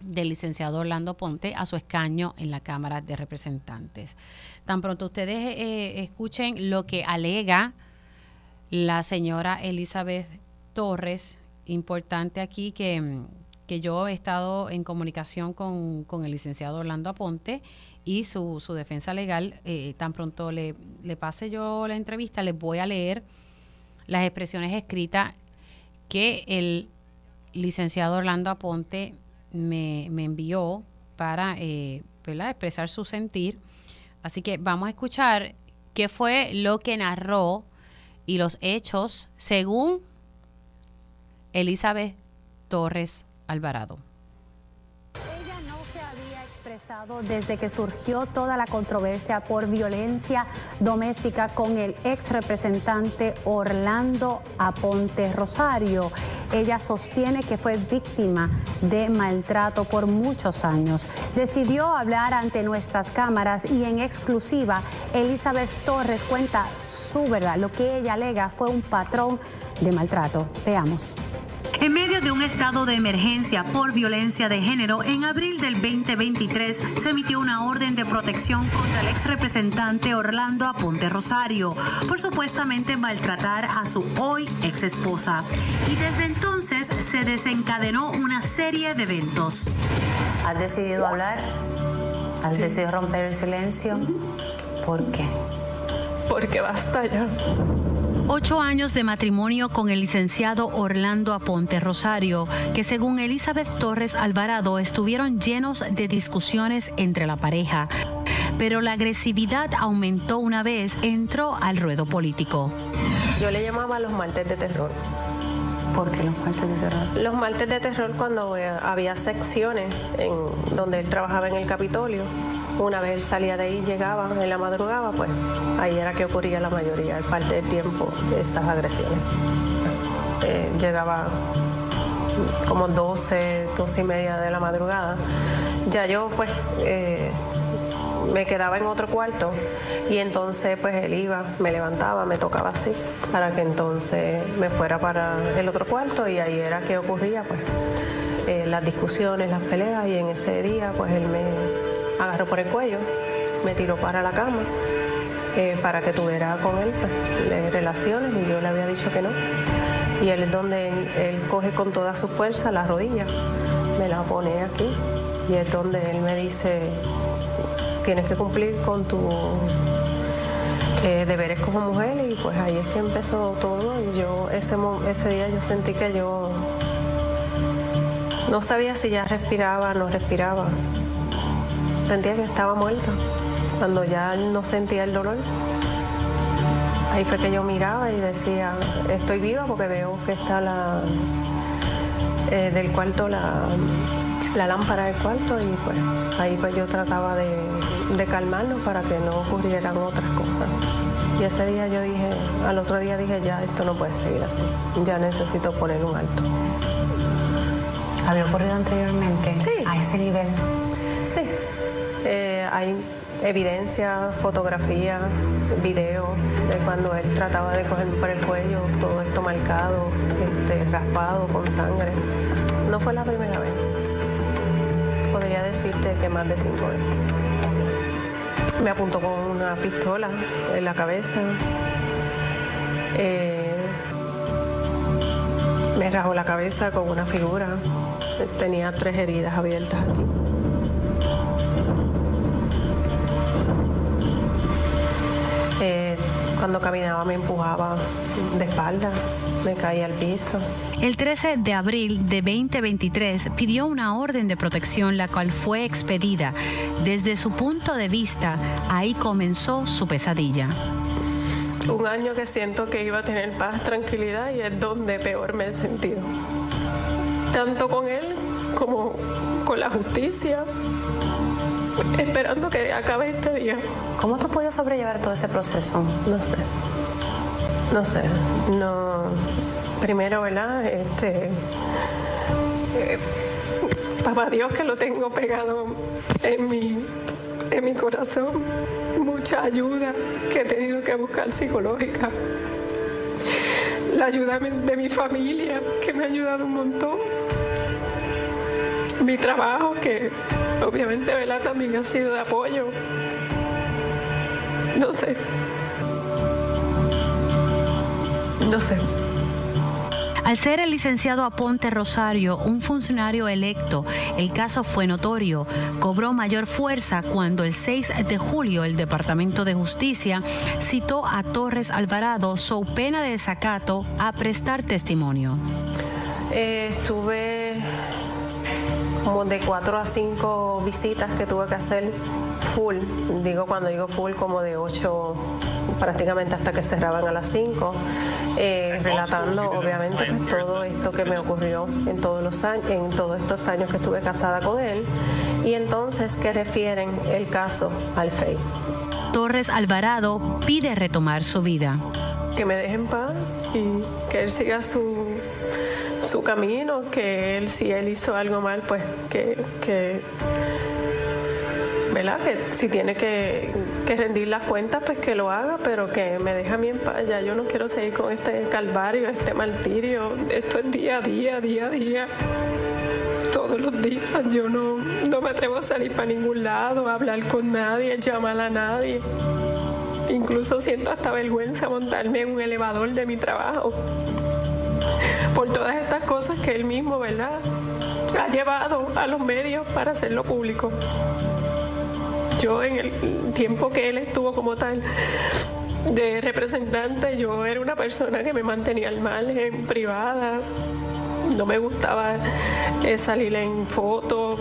del licenciado Orlando Ponte a su escaño en la Cámara de Representantes. Tan pronto ustedes eh, escuchen lo que alega la señora Elizabeth Torres, importante aquí que, que yo he estado en comunicación con, con el licenciado Orlando Aponte y su, su defensa legal. Eh, tan pronto le, le pase yo la entrevista, les voy a leer las expresiones escritas que el licenciado Orlando Aponte me, me envió para eh, expresar su sentir. Así que vamos a escuchar qué fue lo que narró y los hechos según Elizabeth Torres Alvarado desde que surgió toda la controversia por violencia doméstica con el ex representante Orlando Aponte Rosario. Ella sostiene que fue víctima de maltrato por muchos años. Decidió hablar ante nuestras cámaras y en exclusiva Elizabeth Torres cuenta su verdad. Lo que ella alega fue un patrón de maltrato. Veamos. En medio de un estado de emergencia por violencia de género, en abril del 2023 se emitió una orden de protección contra el ex representante Orlando Aponte Rosario por supuestamente maltratar a su hoy ex esposa. Y desde entonces se desencadenó una serie de eventos. ¿Has decidido hablar? ¿Has decidido romper el silencio? ¿Por qué? Porque basta ya. Ocho años de matrimonio con el licenciado Orlando Aponte Rosario, que según Elizabeth Torres Alvarado estuvieron llenos de discusiones entre la pareja. Pero la agresividad aumentó una vez entró al ruedo político. Yo le llamaba los martes de terror. ¿Por qué los martes de terror? Los martes de terror cuando eh, había secciones en donde él trabajaba en el Capitolio una vez salía de ahí, llegaba en la madrugada, pues ahí era que ocurría la mayoría, parte del tiempo, esas agresiones. Eh, llegaba como 12, 12 y media de la madrugada. Ya yo pues eh, me quedaba en otro cuarto y entonces pues él iba, me levantaba, me tocaba así para que entonces me fuera para el otro cuarto y ahí era que ocurría pues eh, las discusiones, las peleas y en ese día pues él me agarró por el cuello, me tiró para la cama eh, para que tuviera con él pues, relaciones y yo le había dicho que no. Y él es donde él, coge con toda su fuerza la rodilla, me la pone aquí y es donde él me dice, tienes que cumplir con tus eh, deberes como mujer y pues ahí es que empezó todo y yo ese, ese día yo sentí que yo no sabía si ya respiraba no respiraba sentía que estaba muerto. Cuando ya no sentía el dolor, ahí fue que yo miraba y decía, estoy viva porque veo que está la eh, del cuarto la, lámpara del cuarto y pues ahí pues yo trataba de, de calmarnos para que no ocurrieran otras cosas. Y ese día yo dije, al otro día dije, ya esto no puede seguir así, ya necesito poner un alto. ¿Había ocurrido anteriormente? Sí. A ese nivel. Hay evidencia, fotografía, video de cuando él trataba de cogerme por el cuello, todo esto marcado, este, raspado con sangre. No fue la primera vez. Podría decirte que más de cinco veces. Me apuntó con una pistola en la cabeza. Eh, me rajó la cabeza con una figura. Tenía tres heridas abiertas aquí. Cuando caminaba me empujaba de espalda, me caía al piso. El 13 de abril de 2023 pidió una orden de protección, la cual fue expedida. Desde su punto de vista, ahí comenzó su pesadilla. Un año que siento que iba a tener paz, tranquilidad y es donde peor me he sentido. Tanto con él como con la justicia, esperando que acabe este día. ¿Cómo tú puedes sobrellevar todo ese proceso? No sé. No sé. No. Primero, ¿verdad? Este. Eh, papá Dios que lo tengo pegado en mi, en mi corazón. Mucha ayuda que he tenido que buscar psicológica. La ayuda de mi familia, que me ha ayudado un montón mi trabajo, que obviamente ¿verdad? también ha sido de apoyo. No sé. No sé. Al ser el licenciado Aponte Rosario un funcionario electo, el caso fue notorio. Cobró mayor fuerza cuando el 6 de julio el Departamento de Justicia citó a Torres Alvarado, su pena de desacato, a prestar testimonio. Eh, estuve como de cuatro a cinco visitas que tuve que hacer full. Digo, cuando digo full, como de ocho prácticamente hasta que cerraban a las 5, eh, relatando obviamente pues, todo esto que me ocurrió en todos los años, en todos estos años que estuve casada con él, y entonces que refieren el caso al FEI. Torres Alvarado pide retomar su vida. Que me dejen paz y que él siga su, su camino, que él si él hizo algo mal, pues que, que ¿verdad? Que si tiene que, rendir las cuentas, pues que lo haga, pero que me deje a mí en paz. Ya yo no quiero seguir con este calvario, este martirio. Esto es día a día, día a día. Todos los días. Yo no, no me atrevo a salir para ningún lado, a hablar con nadie, llamar a nadie. Incluso siento hasta vergüenza montarme en un elevador de mi trabajo. Por todas estas cosas que él mismo, ¿verdad? Ha llevado a los medios para hacerlo público yo en el tiempo que él estuvo como tal de representante, yo era una persona que me mantenía al margen, privada. No me gustaba eh, salir en fotos,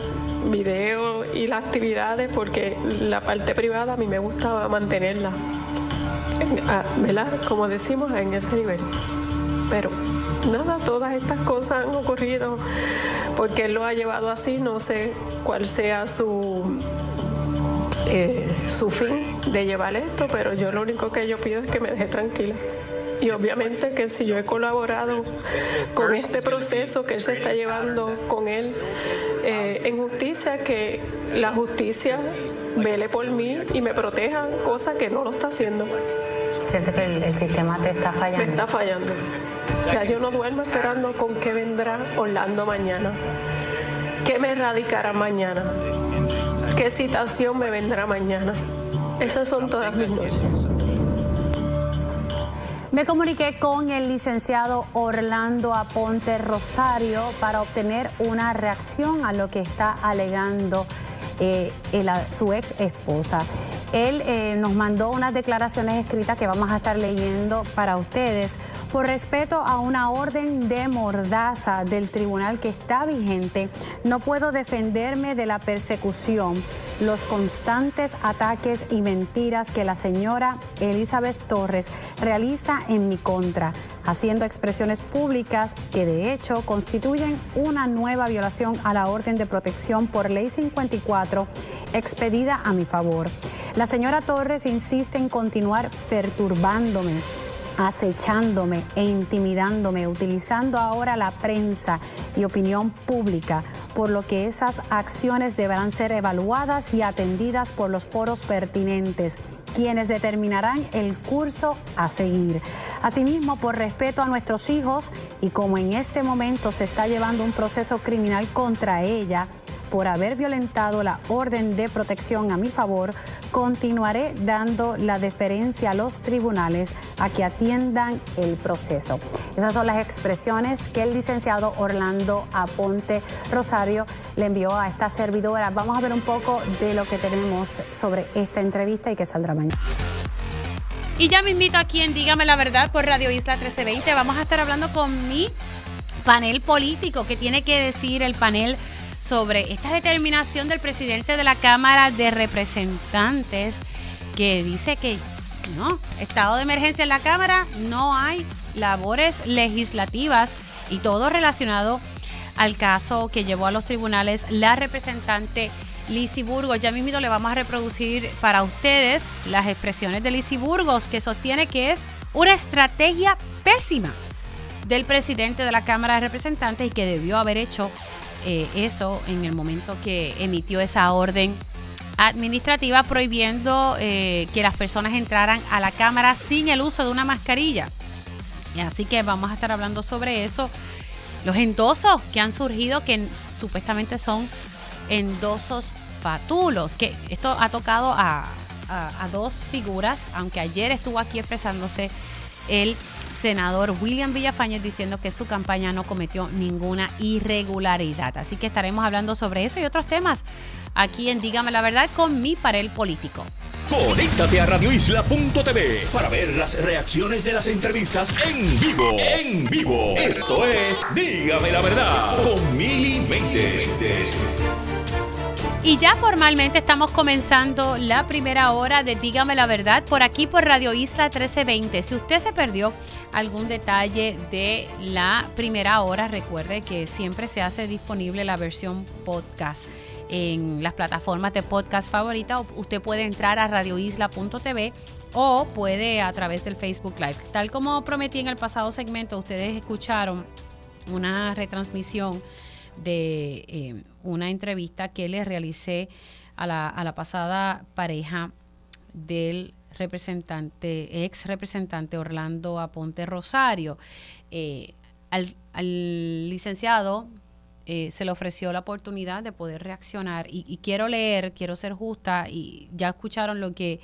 videos y las actividades porque la parte privada a mí me gustaba mantenerla, ¿verdad? Como decimos, en ese nivel. Pero nada, todas estas cosas han ocurrido porque él lo ha llevado así, no sé cuál sea su eh, su fin de llevar esto, pero yo lo único que yo pido es que me deje tranquila. Y obviamente que si yo he colaborado con este proceso que él se está llevando con él eh, en justicia, que la justicia vele por mí y me proteja, cosa que no lo está haciendo. Siente que el, el sistema te está fallando. Me está fallando. Ya yo no duermo esperando con qué vendrá Orlando mañana, qué me erradicará mañana qué citación me vendrá mañana. Esas son todas mis noches. Me comuniqué con el licenciado Orlando Aponte Rosario para obtener una reacción a lo que está alegando eh, su ex esposa. Él eh, nos mandó unas declaraciones escritas que vamos a estar leyendo para ustedes por respeto a una orden de mordaza del tribunal que está vigente. No puedo defenderme de la persecución, los constantes ataques y mentiras que la señora Elizabeth Torres realiza en mi contra haciendo expresiones públicas que de hecho constituyen una nueva violación a la orden de protección por ley 54 expedida a mi favor. Señora Torres insiste en continuar perturbándome acechándome e intimidándome, utilizando ahora la prensa y opinión pública, por lo que esas acciones deberán ser evaluadas y atendidas por los foros pertinentes quienes determinarán el curso a seguir. Asimismo, por respeto a nuestros hijos y como en este momento se está llevando un proceso criminal contra ella, por haber violentado la orden de protección a mi favor, continuaré dando la deferencia a los tribunales a que atiendan el proceso. Esas son las expresiones que el licenciado Orlando Aponte Rosario le envió a esta servidora. Vamos a ver un poco de lo que tenemos sobre esta entrevista y que saldrá mañana. Y ya me invito aquí en Dígame la Verdad por Radio Isla 1320. Vamos a estar hablando con mi panel político. que tiene que decir el panel sobre esta determinación del presidente de la Cámara de Representantes que dice que no, estado de emergencia en la Cámara, no hay labores legislativas y todo relacionado al caso que llevó a los tribunales la representante Lizy Burgos. Ya mismo le vamos a reproducir para ustedes las expresiones de Lizy Burgos, que sostiene que es una estrategia pésima del presidente de la Cámara de Representantes y que debió haber hecho eh, eso en el momento que emitió esa orden administrativa prohibiendo eh, que las personas entraran a la Cámara sin el uso de una mascarilla. Así que vamos a estar hablando sobre eso. los endosos que han surgido que supuestamente son endosos fatulos, que esto ha tocado a, a, dos figuras, aunque ayer estuvo aquí expresándose el senador William Villafañez diciendo que su campaña no cometió ninguna irregularidad. Así que estaremos hablando sobre eso y otros temas aquí en Dígame la Verdad con mi panel político. Conéctate a radioisla.tv para ver las reacciones de las entrevistas en vivo. En vivo. Esto es Dígame la Verdad con Mili Méndez. Y ya formalmente estamos comenzando la primera hora de Dígame la Verdad por aquí por Radio Isla 1320. Si usted se perdió algún detalle de la primera hora, recuerde que siempre se hace disponible la versión podcast en las plataformas de podcast favorita. Usted puede entrar a radioisla.tv o puede a través del Facebook Live. Tal como prometí en el pasado segmento, ustedes escucharon una retransmisión de eh, una entrevista que le realicé a la, a la pasada pareja del representante, ex representante Orlando Aponte Rosario. Eh, al, licenciado eh, se le ofreció la oportunidad de poder reaccionar y, quiero leer, quiero ser justa y ya escucharon lo que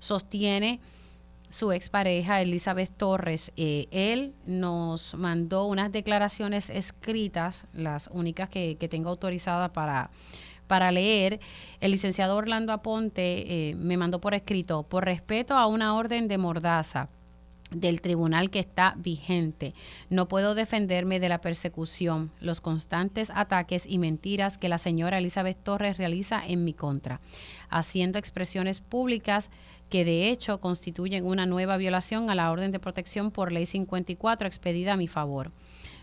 sostiene su expareja Elizabeth Torres. Eh, él nos mandó unas declaraciones escritas, las únicas que, tengo autorizadas para, para leer. El licenciado Orlando Aponte eh, me mandó por escrito, por respeto a una orden de mordaza del tribunal que está vigente. No puedo defenderme de la persecución, los constantes ataques y mentiras que la señora Elizabeth Torres realiza en mi contra, haciendo expresiones públicas que de hecho constituyen una nueva violación a la orden de protección por ley 54 expedida a mi favor.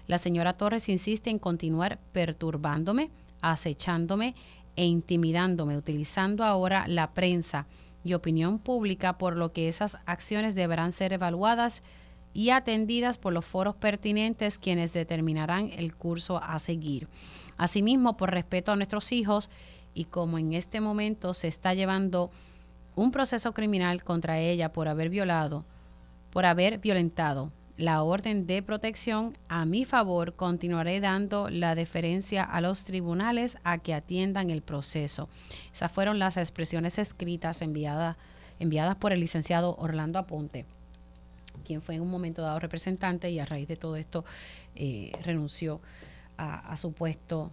La señora Torres insiste en continuar perturbándome, acechándome e intimidándome, utilizando ahora la prensa y opinión pública, por lo que esas acciones deberán ser evaluadas y atendidas por los foros pertinentes quienes determinarán el curso a seguir. Asimismo, por respeto a nuestros hijos y como en este momento se está llevando un proceso criminal contra ella por haber violado, por haber violentado la orden de protección a mi favor, continuaré dando la deferencia a los tribunales a que atiendan el proceso. Esas fueron las expresiones escritas enviadas, enviadas por el licenciado Orlando Aponte, quien fue en un momento dado representante y a raíz de todo esto eh, renunció a su puesto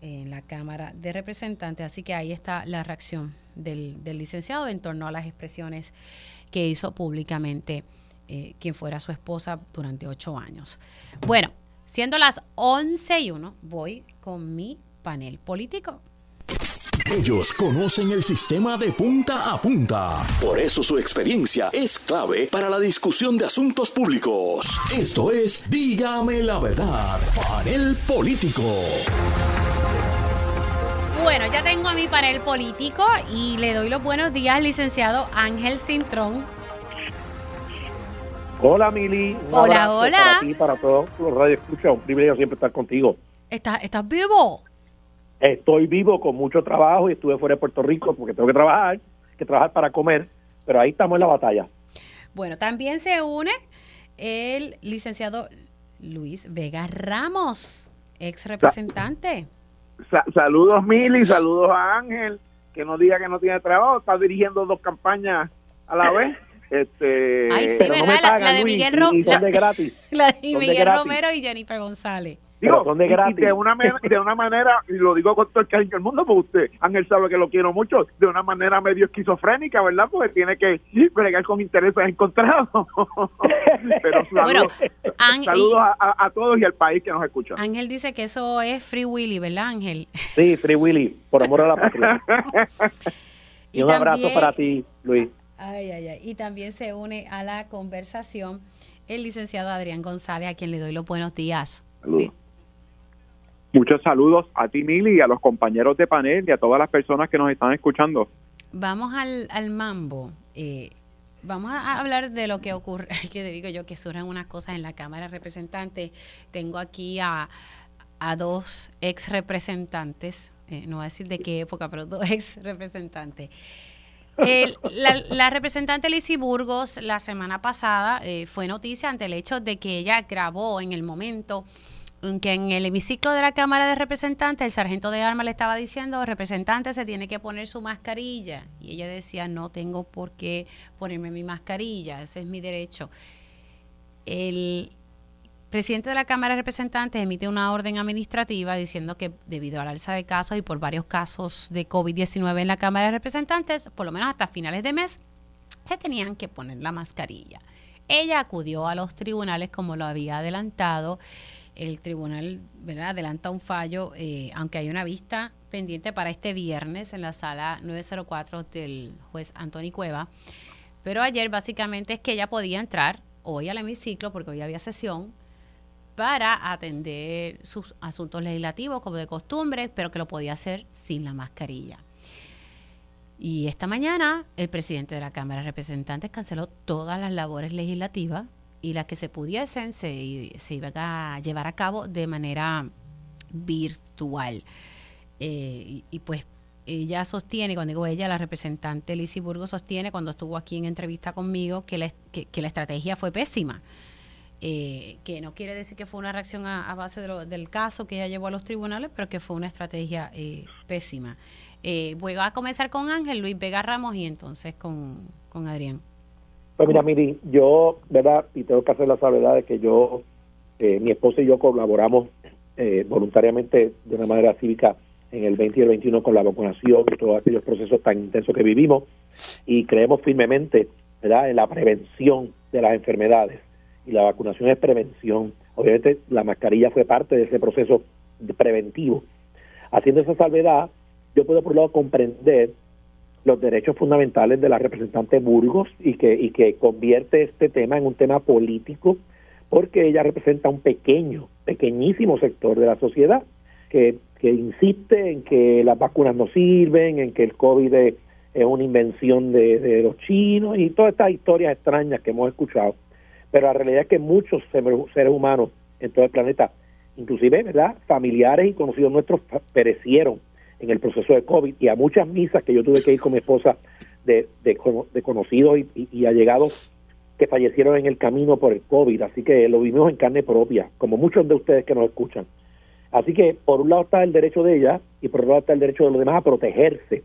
en la Cámara de Representantes. Así que ahí está la reacción del, licenciado en torno a las expresiones que hizo públicamente eh, quien fuera su esposa durante ocho años. Bueno, siendo las 11 y 1, voy con mi panel político. Ellos conocen el sistema de punta a punta. Por eso su experiencia es clave para la discusión de asuntos públicos. Esto es Dígame la verdad, panel político. Bueno, ya tengo a mi panel político y le doy los buenos días al licenciado Ángel Cintrón. Hola, Mili. hola, hola. Para ti, para todos los radioescuchas, un privilegio siempre estar contigo. ¿Estás, ¿Estás vivo? Estoy vivo con mucho trabajo y estuve fuera de Puerto Rico porque tengo que trabajar, que trabajar para comer, pero ahí estamos en la batalla. Bueno, también se une el licenciado Luis Vega Ramos, ex representante saludos Mili, saludos a Ángel, que no diga que no tiene trabajo, está dirigiendo dos campañas a la vez. Este, Ay, sí, ¿verdad? la, de Miguel, la de Miguel Romero y Jennifer González. Digo, de, una, de una manera, y lo digo con todo el cariño del mundo, porque usted, Ángel sabe que lo quiero mucho, de una manera medio esquizofrénica, ¿verdad? Porque tiene que bregar con intereses encontrados. Pero saludos, a, todos y al país que nos escucha. Ángel dice que eso es Free Willy, ¿verdad, Ángel? Sí, Free Willy, por amor a la patria. y, un abrazo para ti, Luis. Ay, ay, ay. Y también se une a la conversación el licenciado Adrián González, a quien le doy los buenos días. Saludos. Muchos saludos a ti, Mili, y a los compañeros de panel y a todas las personas que nos están escuchando. Vamos al, al mambo. Eh, vamos a hablar de lo que ocurre, que digo yo que surgen unas cosas en la Cámara de Representantes. Tengo aquí a, a dos ex representantes, eh, no voy a decir de qué época, pero dos ex representantes. La, la, representante Lizy Burgos la semana pasada eh, fue noticia ante el hecho de que ella grabó en el momento que en el hemiciclo de la Cámara de Representantes el sargento de armas le estaba diciendo, representante se tiene que poner su mascarilla. Y ella decía, no tengo por qué ponerme mi mascarilla, ese es mi derecho. El presidente de la Cámara de Representantes emite una orden administrativa diciendo que debido al alza de casos y por varios casos de COVID-19 en la Cámara de Representantes, por lo menos hasta finales de mes, se tenían que poner la mascarilla. Ella acudió a los tribunales como lo había adelantado. El tribunal adelanta un fallo, eh, aunque hay una vista pendiente para este viernes en la sala 904 del juez Antonio Cueva. Pero ayer básicamente es que ella podía entrar hoy al hemiciclo, porque hoy había sesión, para atender sus asuntos legislativos como de costumbre, pero que lo podía hacer sin la mascarilla. Y esta mañana el presidente de la Cámara de Representantes canceló todas las labores legislativas y las que se pudiesen se, se iban a llevar a cabo de manera virtual. Eh, y, pues ella sostiene, cuando digo ella, la representante Lizy Burgo sostiene cuando estuvo aquí en entrevista conmigo que, la estrategia fue pésima. Eh, que no quiere decir que fue una reacción a, base del caso que ella llevó a los tribunales, pero que fue una estrategia eh, pésima. Eh, voy a comenzar con Ángel, Luis Vega Ramos y entonces con, Adrián. Pues mira, Miri, yo, ¿verdad? Y tengo que hacer la salvedad de que yo, eh, mi esposa y yo colaboramos eh, voluntariamente de una manera cívica en el 20 y el 21 con la vacunación y todos aquellos procesos tan intensos que vivimos y creemos firmemente, ¿verdad?, en la prevención de las enfermedades y la vacunación es prevención. Obviamente la mascarilla fue parte de ese proceso preventivo. Haciendo esa salvedad, yo puedo por un lado comprender los derechos fundamentales de la representante Burgos y que, y que convierte este tema en un tema político porque ella representa un pequeño, pequeñísimo sector de la sociedad que, que insiste en que las vacunas no sirven, en que el COVID es, una invención de, de, los chinos y todas estas historias extrañas que hemos escuchado. Pero la realidad es que muchos seres humanos en todo el planeta, inclusive ¿verdad? familiares y conocidos nuestros, perecieron en el proceso de COVID y a muchas misas que yo tuve que ir con mi esposa de, de, conocidos y, allegados que fallecieron en el camino por el COVID. Así que lo vimos en carne propia, como muchos de ustedes que nos escuchan. Así que por un lado está el derecho de ella y por otro lado está el derecho de los demás a protegerse.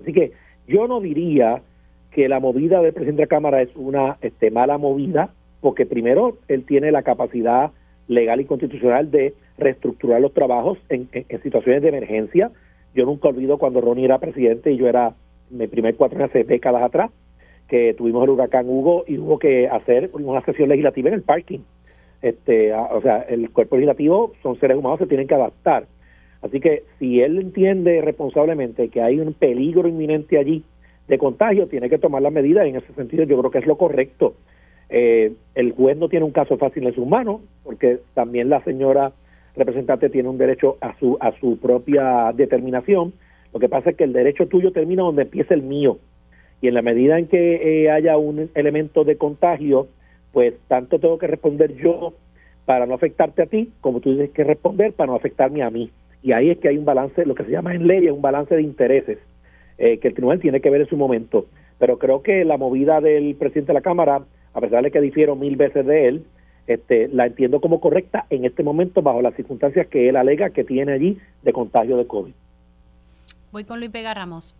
Así que yo no diría que la movida del presidente de la Cámara es una este, mala movida, porque primero él tiene la capacidad legal y constitucional de reestructurar los trabajos en situaciones de emergencia, yo nunca olvido cuando Ronnie era presidente y yo era mi primer cuatro hace décadas atrás, que tuvimos el huracán Hugo y hubo que hacer una sesión legislativa en el parking. Este, o sea, el cuerpo legislativo son seres humanos, se tienen que adaptar. Así que si él entiende responsablemente que hay un peligro inminente allí de contagio, tiene que tomar las medidas. En ese sentido, yo creo que es lo correcto. Eh, el juez no tiene un caso fácil en sus manos, porque también la señora representante tiene un derecho a su, a su propia determinación. Lo que pasa es que el derecho tuyo termina donde empieza el mío. Y en la medida en que eh, haya un elemento de contagio, pues tanto tengo que responder yo para no afectarte a ti, como tú tienes que responder para no afectarme a mí. Y ahí es que hay un balance, lo que se llama en ley, un balance de intereses, eh, que el tribunal tiene que ver en su momento. Pero creo que la movida del presidente de la Cámara, a pesar de que difiero mil veces de él, este, la entiendo como correcta en este momento bajo las circunstancias que él alega que tiene allí de contagio de COVID. Voy con Luis Vega Ramos.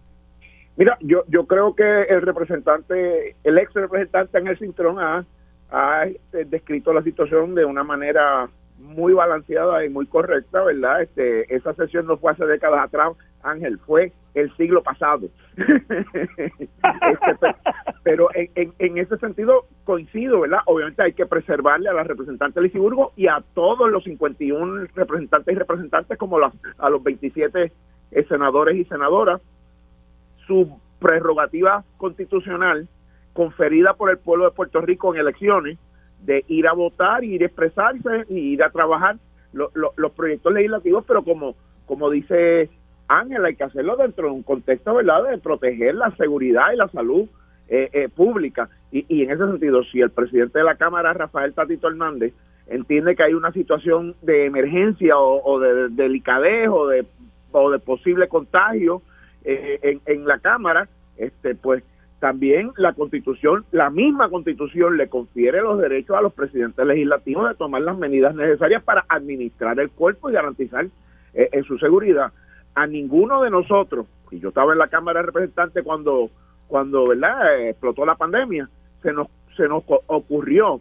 Mira, yo, yo creo que el representante, el ex representante Ángel Cintrón ha, ha este, descrito la situación de una manera muy balanceada y muy correcta, ¿verdad? Este, esa sesión no fue hace décadas atrás, Ángel, fue el siglo pasado. Este, pero en, en, ese sentido coincido, ¿verdad? Obviamente hay que preservarle a la representante Lisiburgo y a todos los 51 representantes y representantes, como a los 27 eh, senadores y senadoras, su prerrogativa constitucional conferida por el pueblo de Puerto Rico en elecciones de ir a votar, ir a expresarse y ir a trabajar los proyectos legislativos, pero como, como dice Ángel, hay que hacerlo dentro de un contexto, ¿verdad?, de proteger la seguridad y la salud eh, eh, pública. Y, en ese sentido, si el presidente de la Cámara, Rafael Tatito Hernández, entiende que hay una situación de emergencia o, de, delicadez o de, o de posible contagio eh, en, en la Cámara, este pues también la constitución, la misma constitución le confiere los derechos a los presidentes legislativos de tomar las medidas necesarias para administrar el cuerpo y garantizar eh, en su seguridad. A ninguno de nosotros, y yo estaba en la Cámara de Representantes cuando, cuando ¿verdad? explotó la pandemia, se nos, se nos ocurrió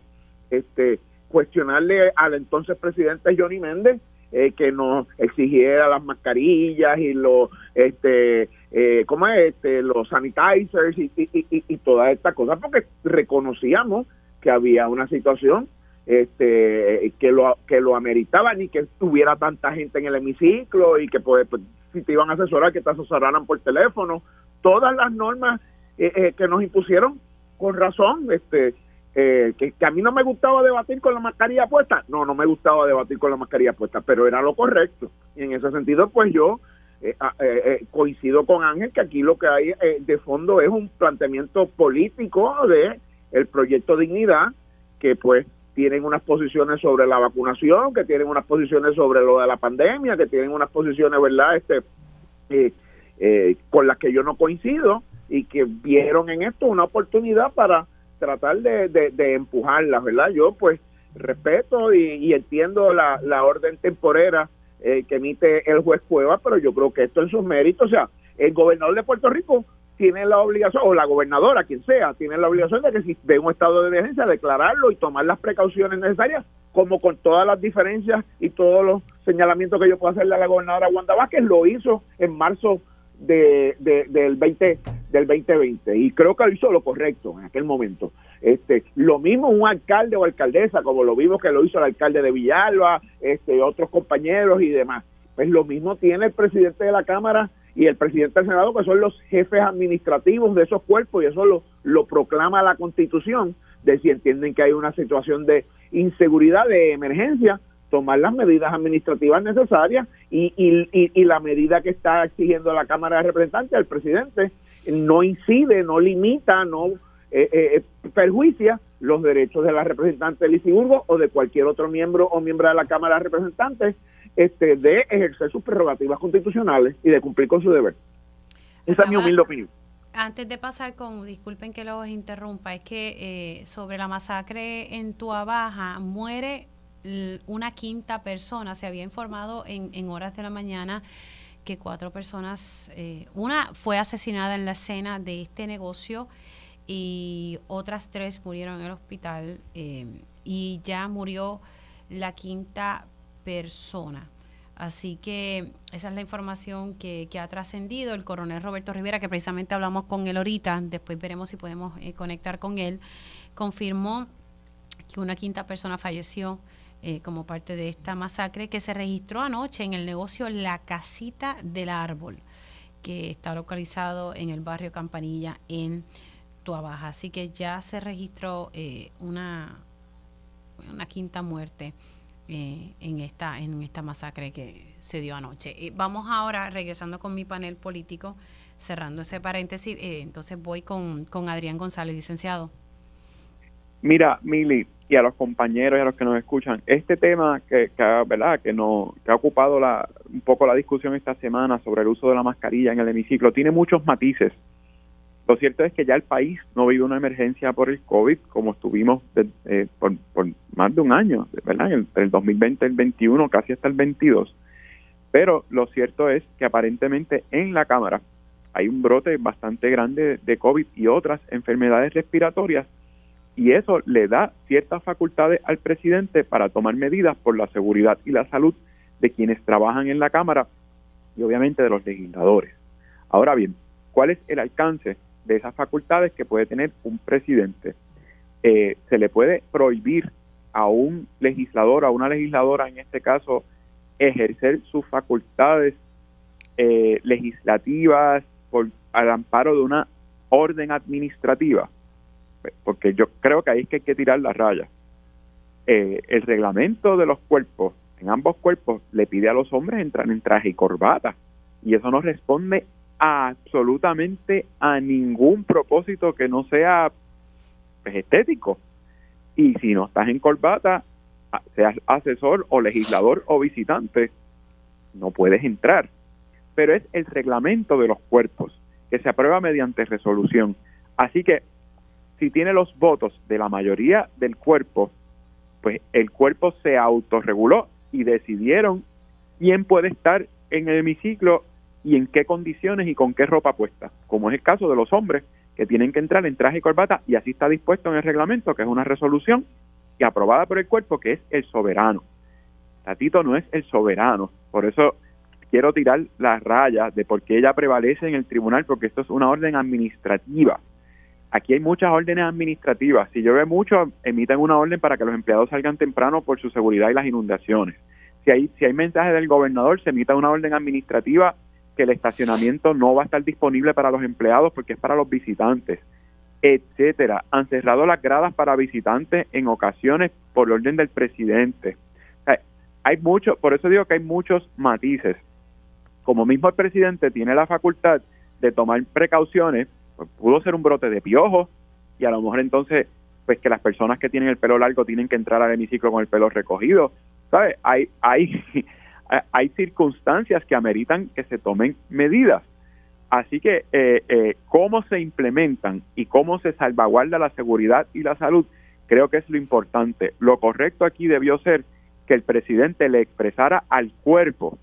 este cuestionarle al entonces presidente Johnny Méndez eh, que nos exigiera las mascarillas y los este eh, ¿cómo es? este los sanitizers y, y, y, y todas estas cosas porque reconocíamos que había una situación este que lo que lo ameritaba ni que tuviera tanta gente en el hemiciclo y que pues, pues, si te iban a asesorar que te asesoraran por teléfono todas las normas eh, eh, que nos impusieron con razón este eh, que, a mí no me gustaba debatir con la mascarilla puesta. No, no me gustaba debatir con la mascarilla puesta, pero era lo correcto. Y en ese sentido, pues yo eh, ah, eh, coincido con Ángel que aquí lo que hay de fondo es un planteamiento político de el proyecto Dignidad, que pues tienen unas posiciones sobre la vacunación, que tienen unas posiciones sobre lo de la pandemia, que tienen unas posiciones, ¿verdad? Este, con las que yo no coincido y que vieron en esto una oportunidad para tratar de, de, empujarlas, ¿verdad? Yo pues respeto y, entiendo la, la, orden temporera eh, que emite el juez Cueva, pero yo creo que esto en sus méritos, o sea, el gobernador de Puerto Rico tiene la obligación, o la gobernadora, quien sea, tiene la obligación de que si ve un estado de emergencia, declararlo y tomar las precauciones necesarias, como con todas las diferencias y todos los señalamientos que yo puedo hacerle a la gobernadora Wanda Vázquez, lo hizo en marzo de, del 20 del 2020 y creo que hizo lo correcto en aquel momento. Este, lo mismo un alcalde o alcaldesa, como lo vimos que lo hizo el alcalde de Villalba, este, otros compañeros y demás. Pues lo mismo tiene el presidente de la Cámara y el presidente del Senado, que son los jefes administrativos de esos cuerpos, y eso lo, lo proclama la Constitución, de si entienden que hay una situación de inseguridad, de emergencia, tomar las medidas administrativas necesarias y, y, y, la medida que está exigiendo la Cámara de Representantes, el presidente, no incide, no limita, no eh, eh, perjuicia los derechos de la representante de Lisiburgo o de cualquier otro miembro o miembro de la Cámara de Representantes este, de ejercer sus prerrogativas constitucionales y de cumplir con su deber. Esa es mi humilde opinión. Antes de pasar con, disculpen que los interrumpa, es que eh, sobre la masacre en Tua Baja muere una quinta persona, se había informado en, en horas de la mañana que cuatro personas, eh, una fue asesinada en la escena de este negocio y otras tres murieron en el hospital eh, y ya murió la quinta persona. Así que esa es la información que, ha trascendido el coronel Roberto Rivera, que precisamente hablamos con él ahorita, después veremos si podemos eh, conectar con él, confirmó que una quinta persona falleció eh, como parte de esta masacre que se registró anoche en el negocio La Casita del Árbol, que está localizado en el barrio Campanilla en Tuabaja. Así que ya se registró eh, una, una quinta muerte. Eh, en esta en esta masacre que se dio anoche. vamos ahora, regresando con mi panel político, cerrando ese paréntesis, entonces voy con, con Adrián González, licenciado. Mira, Mili, y a los compañeros y a los que nos escuchan, este tema que, ¿verdad? que, no, que ha ocupado la, un poco la discusión esta semana sobre el uso de la mascarilla en el hemiciclo tiene muchos matices. Lo cierto es que ya el país no vive una emergencia por el COVID como estuvimos eh, por, más de un año, ¿verdad? Entre el 2020 y el 21, casi hasta el 22. Pero lo cierto es que aparentemente en la Cámara hay un brote bastante grande de COVID y otras enfermedades respiratorias y eso le da ciertas facultades al presidente para tomar medidas por la seguridad y la salud de quienes trabajan en la Cámara y obviamente de los legisladores. Ahora bien, ¿cuál es el alcance de esas facultades que puede tener un presidente? Eh, se le puede prohibir a un legislador, a una legisladora en este caso, ejercer sus facultades eh, legislativas por al amparo de una orden administrativa porque yo creo que ahí es que hay que tirar la raya. Eh, el reglamento de los cuerpos, en ambos cuerpos, le pide a los hombres entrar en traje y corbata. Y eso no responde absolutamente a ningún propósito que no sea pues, estético. Y si no estás en corbata, seas asesor o legislador o visitante, no puedes entrar. Pero es el reglamento de los cuerpos que se aprueba mediante resolución Así que si tiene los votos de la mayoría del cuerpo, pues el cuerpo se autorreguló y decidieron quién puede estar en el hemiciclo y en qué condiciones y con qué ropa puesta, como es el caso de los hombres que tienen que entrar en traje y corbata y así está dispuesto en el reglamento, que es una resolución y aprobada por el cuerpo, que es el soberano. Tatito no es el soberano, por eso quiero tirar las rayas de por qué ella prevalece en el tribunal, porque esto es una orden administrativa. Aquí hay muchas órdenes administrativas. Si llueve mucho, emiten una orden para que los empleados salgan temprano por su seguridad y las inundaciones. Si hay, si hay mensaje del gobernador, se emita una orden administrativa que el estacionamiento no va a estar disponible para los empleados porque es para los visitantes, etcétera. Han cerrado las gradas para visitantes en ocasiones por orden del presidente. hay mucho, por eso digo que hay muchos matices. Como mismo el presidente tiene la facultad de tomar precauciones, pues pudo ser un brote de piojo y a lo mejor entonces pues que las personas que tienen el pelo largo tienen que entrar al hemiciclo con el pelo recogido. ¿Sabes? Hay hay hay circunstancias que ameritan que se tomen medidas. Así que eh, eh, cómo se implementan y cómo se salvaguarda la seguridad y la salud, creo que es lo importante. Lo correcto aquí debió ser que el presidente le expresara al cuerpo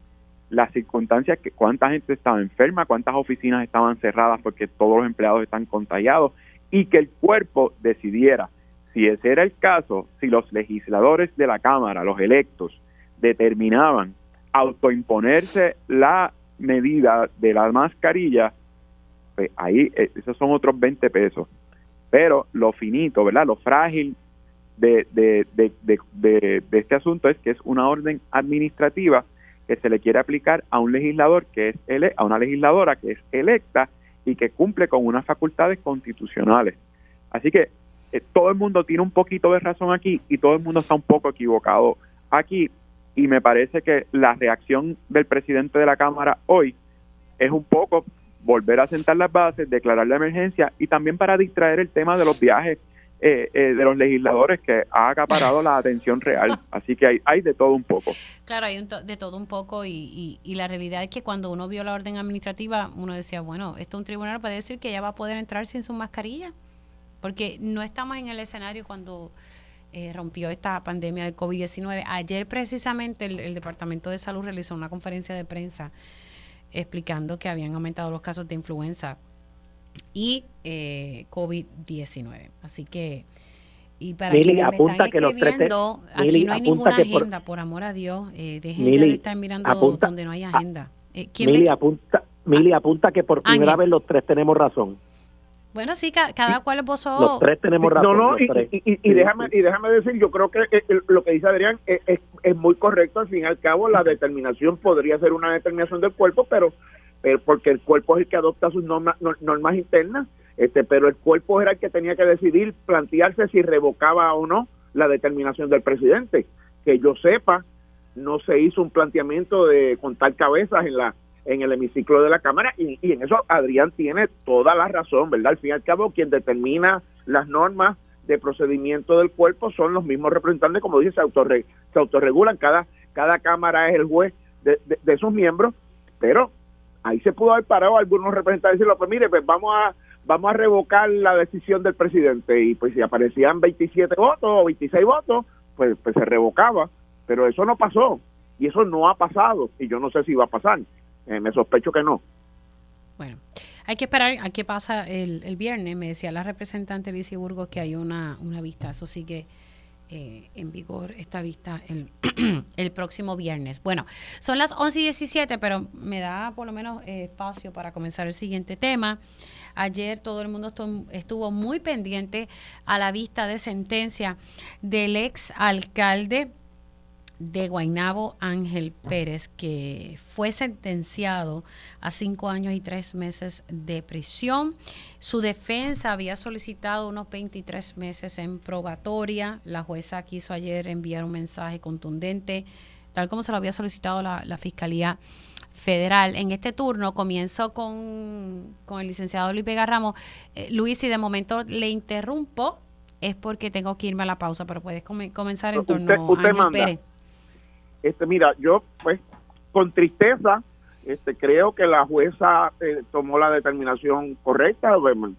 las circunstancias, que cuánta gente estaba enferma, cuántas oficinas estaban cerradas porque todos los empleados están contagiados y que el cuerpo decidiera si ese era el caso, si los legisladores de la Cámara, los electos, determinaban autoimponerse la medida de la mascarilla, pues ahí eh, esos son otros 20 pesos. Pero lo finito, ¿verdad? Lo frágil de, de, de, de, este asunto es que es una orden administrativa que se le quiere aplicar a un legislador que es ele a una legisladora que es electa y que cumple con unas facultades constitucionales. Así que eh, todo el mundo tiene un poquito de razón aquí y todo el mundo está un poco equivocado aquí y me parece que la reacción del presidente de la Cámara hoy es un poco volver a sentar las bases, declarar la emergencia y también para distraer el tema de los viajes eh, eh, de los legisladores que ha acaparado la atención real. Así que hay, hay de todo un poco. Claro, hay de todo un poco y, y, la realidad es que cuando uno vio la orden administrativa, uno decía, bueno, esto un tribunal puede decir que ya va a poder entrar sin su mascarilla, porque no estamos en el escenario cuando eh, rompió esta pandemia de COVID-19. Ayer precisamente el, Departamento de Salud realizó una conferencia de prensa explicando que habían aumentado los casos de influenza y eh, COVID-19. Así que, y para Mili, quienes me están escribiendo, aquí no hay ninguna agenda, por, amor a Dios, eh, dejen de estar mirando donde no hay agenda. Eh, Mili, apunta, Mili, apunta que por primera vez los tres tenemos razón. Bueno, sí, cada, cual esbozó. Los tres tenemos razón. No, no, y, y, déjame, y déjame decir, yo creo que lo que dice Adrián es, es, muy correcto. Al fin y al cabo, la determinación podría ser una determinación del cuerpo, pero, pero porque el cuerpo es el que adopta sus normas, normas internas, este, pero el cuerpo era el que tenía que decidir, plantearse si revocaba o no la determinación del presidente. Que yo sepa, no se hizo un planteamiento de contar cabezas en la en el hemiciclo de la Cámara y, en eso Adrián tiene toda la razón, ¿verdad? Al fin y al cabo, quien determina las normas de procedimiento del cuerpo son los mismos representantes, como dice, se, autorre, se autorregulan, cada, cada Cámara es el juez de, de, sus miembros, pero ahí se pudo haber parado algunos representantes y decirlo, pues mire, pues vamos a vamos a revocar la decisión del presidente y pues si aparecían 27 votos o 26 votos, pues, pues se revocaba, pero eso no pasó y eso no ha pasado y yo no sé si va a pasar. Eh, me sospecho que no. Bueno, hay que esperar a qué pasa el, el viernes. Me decía la representante Lizy Burgos que hay una, una vista. Eso sigue eh, en vigor esta vista el, el, próximo viernes. Bueno, son las 11 y 17, pero me da por lo menos eh, espacio para comenzar el siguiente tema. Ayer todo el mundo estuvo muy pendiente a la vista de sentencia del ex alcalde de Guainabo Ángel Pérez, que fue sentenciado a cinco años y tres meses de prisión. Su defensa había solicitado unos 23 meses en probatoria. La jueza quiso ayer enviar un mensaje contundente, tal como se lo había solicitado la, Fiscalía Federal. En este turno comienzo con, el licenciado Luis Vega Ramos. Eh, Luis, si de momento le interrumpo, es porque tengo que irme a la pausa, pero puedes comenzar en torno a Ángel Pérez. Este, mira, yo pues con tristeza Este, creo que la jueza eh, tomó la determinación correcta,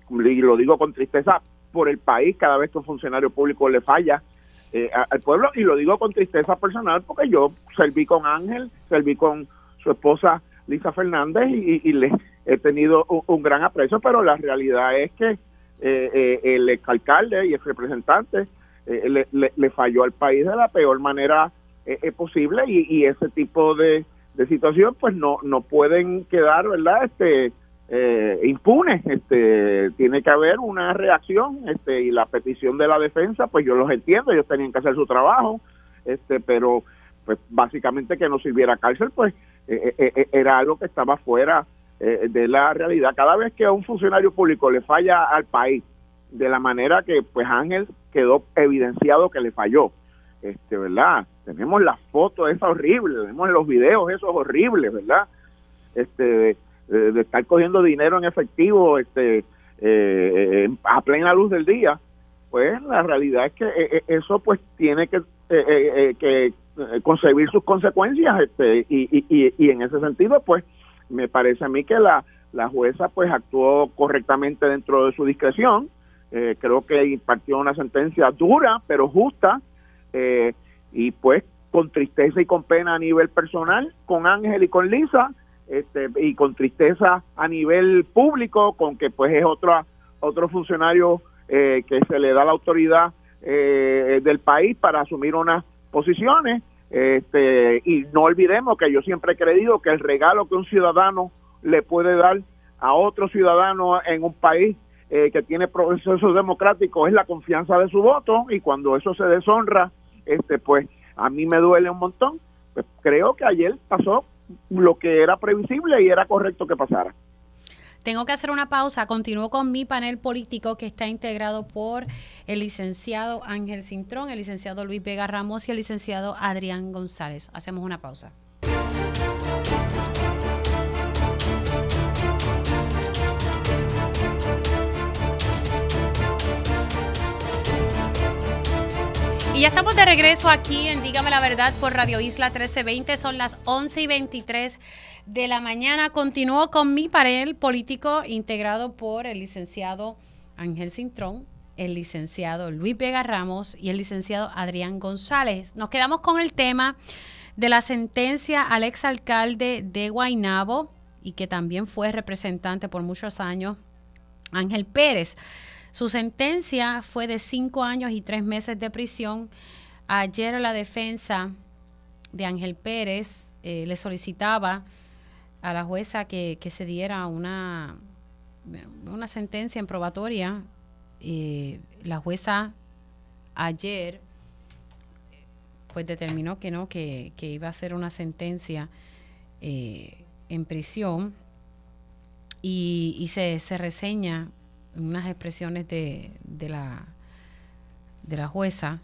y lo digo con tristeza por el país cada vez que un funcionario público le falla eh, al pueblo, y lo digo con tristeza personal porque yo serví con Ángel, serví con su esposa Lisa Fernández y, le he tenido un, gran aprecio, pero la realidad es que eh, el alcalde y el representante le, le, falló al país de la peor manera posible y, y ese tipo de de situación pues no no pueden quedar verdad este eh, impunes este tiene que haber una reacción este y la petición de la defensa pues yo los entiendo ellos tenían que hacer su trabajo este pero pues básicamente que no sirviera cárcel pues eh, eh, era algo que estaba fuera de la realidad cada vez que a un funcionario público le falla al país de la manera que pues Ángel quedó evidenciado que le falló este, ¿verdad? Tenemos las fotos esas horribles, tenemos los videos esos horribles, ¿verdad? Este, de, estar cogiendo dinero en efectivo, este, eh, a plena luz del día, pues la realidad es que eh, eh, eso pues tiene que, que concebir sus consecuencias, este, y, y, y en ese sentido, pues me parece a mí que la, la jueza pues actuó correctamente dentro de su discreción, creo que impartió una sentencia dura pero justa. Eh, y pues con tristeza y con pena a nivel personal, con Ángel y con Lisa, este, y con tristeza a nivel público, con que pues es otro, otro funcionario eh, que se le da la autoridad eh, del país para asumir unas posiciones. Este, y no olvidemos que yo siempre he creído que el regalo que un ciudadano le puede dar a otro ciudadano en un país eh, que tiene procesos democráticos es la confianza de su voto y cuando eso se deshonra, este pues a mí me duele un montón. Pues creo que ayer pasó lo que era previsible y era correcto que pasara. Tengo que hacer una pausa. Continúo con mi panel político que está integrado por el licenciado Ángel Cintrón, el licenciado Luis Vega Ramos y el licenciado Adrián González. Hacemos una pausa. Y ya estamos de regreso aquí en Dígame la Verdad por Radio Isla 1320. Son las 11 y 23 de la mañana. Continúo con mi panel político integrado por el licenciado Ángel Cintrón, el licenciado Luis Vega Ramos y el licenciado Adrián González. Nos quedamos con el tema de la sentencia al exalcalde de Guaynabo y que también fue representante por muchos años, Ángel Pérez. Su sentencia fue de cinco años y tres meses de prisión. Ayer la defensa de Ángel Pérez eh, le solicitaba a la jueza que, se diera una, una sentencia en probatoria. Eh, la jueza ayer pues determinó que no, que, iba a ser una sentencia eh, en prisión y, se, se, reseña unas expresiones de, de, la, de la jueza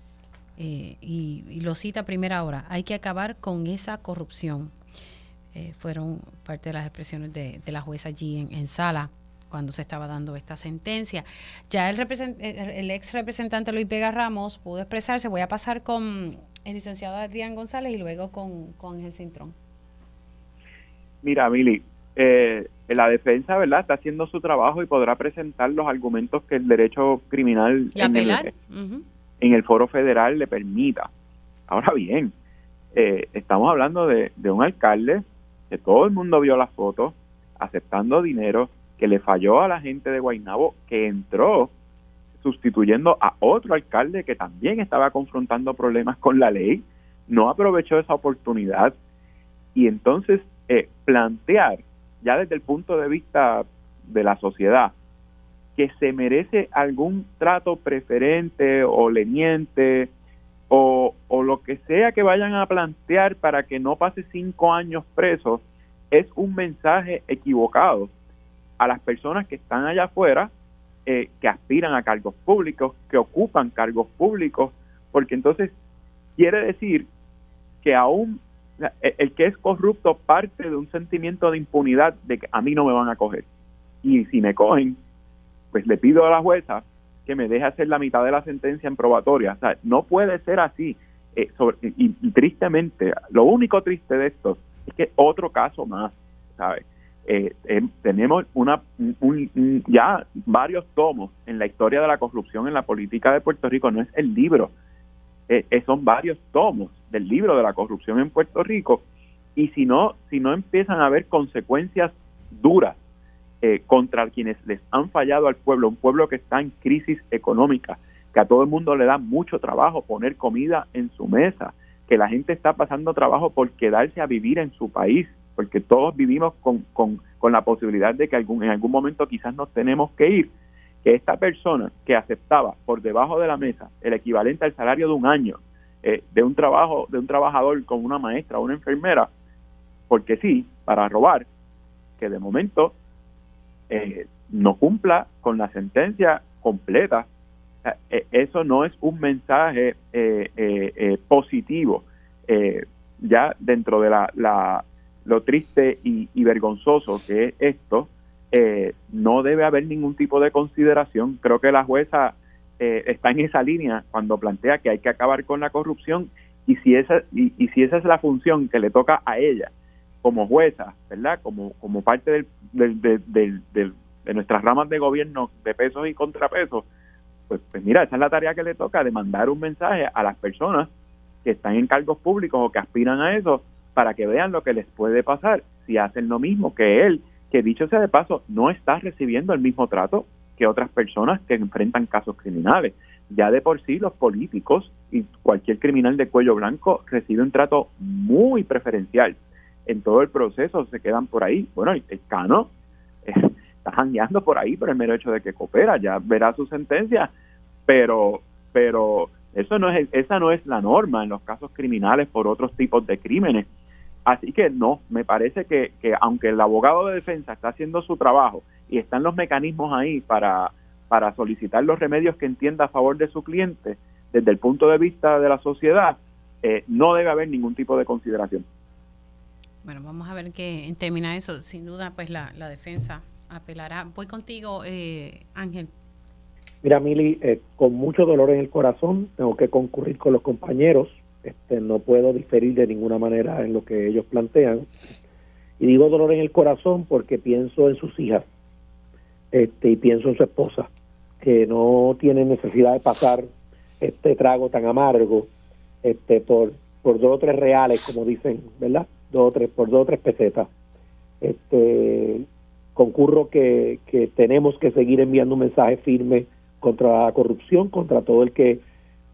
eh, y, lo cita a primera hora. Hay que acabar con esa corrupción. Eh, fueron parte de las expresiones de, de la jueza allí en, en, sala cuando se estaba dando esta sentencia. Ya el, el ex representante Luis Vega Ramos pudo expresarse. Voy a pasar con el licenciado Adrián González y luego con, con el Cintrón. Mira, Mili, eh, la defensa, ¿verdad? Está haciendo su trabajo y podrá presentar los argumentos que el derecho criminal en el, en el, foro federal le permita. Ahora bien, eh, estamos hablando de, un alcalde que todo el mundo vio las fotos, aceptando dinero, que le falló a la gente de Guaynabo, que entró sustituyendo a otro alcalde que también estaba confrontando problemas con la ley, no aprovechó esa oportunidad y entonces eh, plantear ya desde el punto de vista de la sociedad, que se merece algún trato preferente o leniente o, o, lo que sea que vayan a plantear para que no pase cinco años preso, es un mensaje equivocado a las personas que están allá afuera, eh, que aspiran a cargos públicos, que ocupan cargos públicos, porque entonces quiere decir que aún el que es corrupto parte de un sentimiento de impunidad de que a mí no me van a coger. Y si me cogen, pues le pido a la jueza que me deje hacer la mitad de la sentencia en probatoria. O sea, no puede ser así. Eh, y, tristemente, lo único triste de esto es que otro caso más. ¿sabes? Eh, eh, tenemos una un- ya varios tomos en la historia de la corrupción en la política de Puerto Rico, no es el libro, eh, eh, son varios tomos del libro de la corrupción en Puerto Rico y si no si no empiezan a haber consecuencias duras eh, contra quienes les han fallado al pueblo, un pueblo que está en crisis económica, que a todo el mundo le da mucho trabajo poner comida en su mesa, que la gente está pasando trabajo por quedarse a vivir en su país, porque todos vivimos con, con, con la posibilidad de que algún, en algún momento quizás nos tenemos que ir, que esta persona que aceptaba por debajo de la mesa el equivalente al salario de un año eh, de un trabajo de un trabajador con una maestra o una enfermera, porque sí, para robar, que de momento eh, no cumpla con la sentencia completa, eh, eso no es un mensaje eh, positivo. Ya dentro de la, la- lo triste y, y vergonzoso que es esto, eh, no debe haber ningún tipo de consideración. Creo que la jueza eh, está en esa línea cuando plantea que hay que acabar con la corrupción y si esa y, si esa es la función que le toca a ella como jueza, ¿verdad? Como como parte del- del- de nuestras ramas de gobierno de pesos y contrapesos, pues, pues mira, esa es la tarea que le toca, de mandar un mensaje a las personas que están en cargos públicos o que aspiran a eso para que vean lo que les puede pasar si hacen lo mismo que él, que dicho sea de paso, no está recibiendo el mismo trato que otras personas que enfrentan casos criminales. Ya de por sí los políticos y cualquier criminal de cuello blanco recibe un trato muy preferencial. En todo el proceso se quedan por ahí. Bueno, el Cano eh, está jangueando por ahí por el mero hecho de que coopera, ya verá su sentencia, pero pero eso no es esa no es la norma en los casos criminales por otros tipos de crímenes. Así que no, me parece que, que aunque el abogado de defensa está haciendo su trabajo y están los mecanismos ahí para, para solicitar los remedios que entienda a favor de su cliente, desde el punto de vista de la sociedad, eh, no debe haber ningún tipo de consideración. Bueno, vamos a ver qué termina eso. Sin duda, pues la, la defensa apelará. Voy contigo, eh, Ángel. Mira, Mili, eh, con mucho dolor en el corazón, tengo que concurrir con los compañeros. Este, no puedo diferir de ninguna manera en lo que ellos plantean. Y digo dolor en el corazón porque pienso en sus hijas este, y pienso en su esposa, que no tiene necesidad de pasar este trago tan amargo este, por, por dos o tres reales, como dicen, ¿verdad? Dos o tres, por dos o tres pesetas. Este, concurro que, que tenemos que seguir enviando un mensaje firme contra la corrupción, contra todo el que,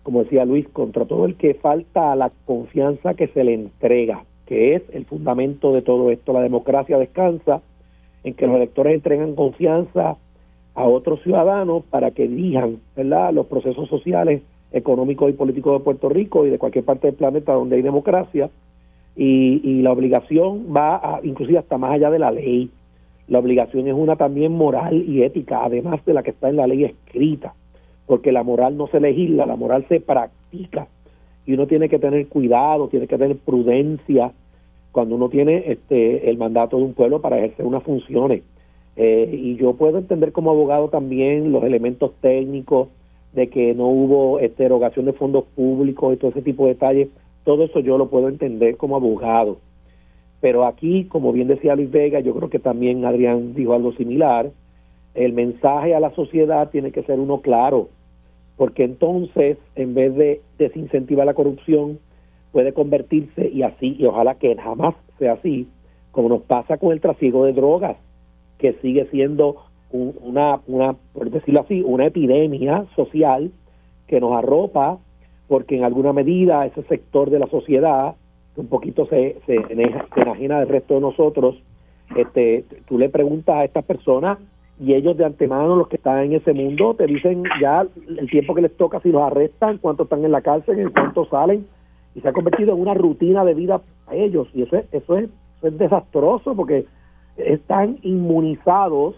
como decía Luis, contra todo el que falta a la confianza que se le entrega, que es el fundamento de todo esto. La democracia descansa en que los electores entregan confianza a otros ciudadanos para que dirijan ¿verdad? los procesos sociales, económicos y políticos de Puerto Rico y de cualquier parte del planeta donde hay democracia. Y, y la obligación va a, inclusive hasta más allá de la ley. La obligación es una también moral y ética, además de la que está en la ley escrita, porque la moral no se legisla, la moral se practica y uno tiene que tener cuidado, tiene que tener prudencia cuando uno tiene este el mandato de un pueblo para ejercer unas funciones. Eh, y yo puedo entender como abogado también los elementos técnicos de que no hubo este, erogación de fondos públicos y todo ese tipo de detalles. Todo eso yo lo puedo entender como abogado. Pero aquí, como bien decía Luis Vega, yo creo que también Adrián dijo algo similar, el mensaje a la sociedad tiene que ser uno claro, porque entonces, en vez de desincentivar la corrupción, puede convertirse, y así, y ojalá que jamás sea así, como nos pasa con el tráfico de drogas, que sigue siendo un- una, una, por decirlo así, una epidemia social que nos arropa, porque en alguna medida ese sector de la sociedad, que un poquito se, se, se enajena del resto de nosotros, este, tú le preguntas a estas personas y ellos de antemano, los que están en ese mundo, te dicen ya el tiempo que les toca, si los arrestan, cuánto están en la cárcel, en cuánto salen, y se ha convertido en una rutina de vida a ellos, y eso es, eso es, eso es desastroso porque están inmunizados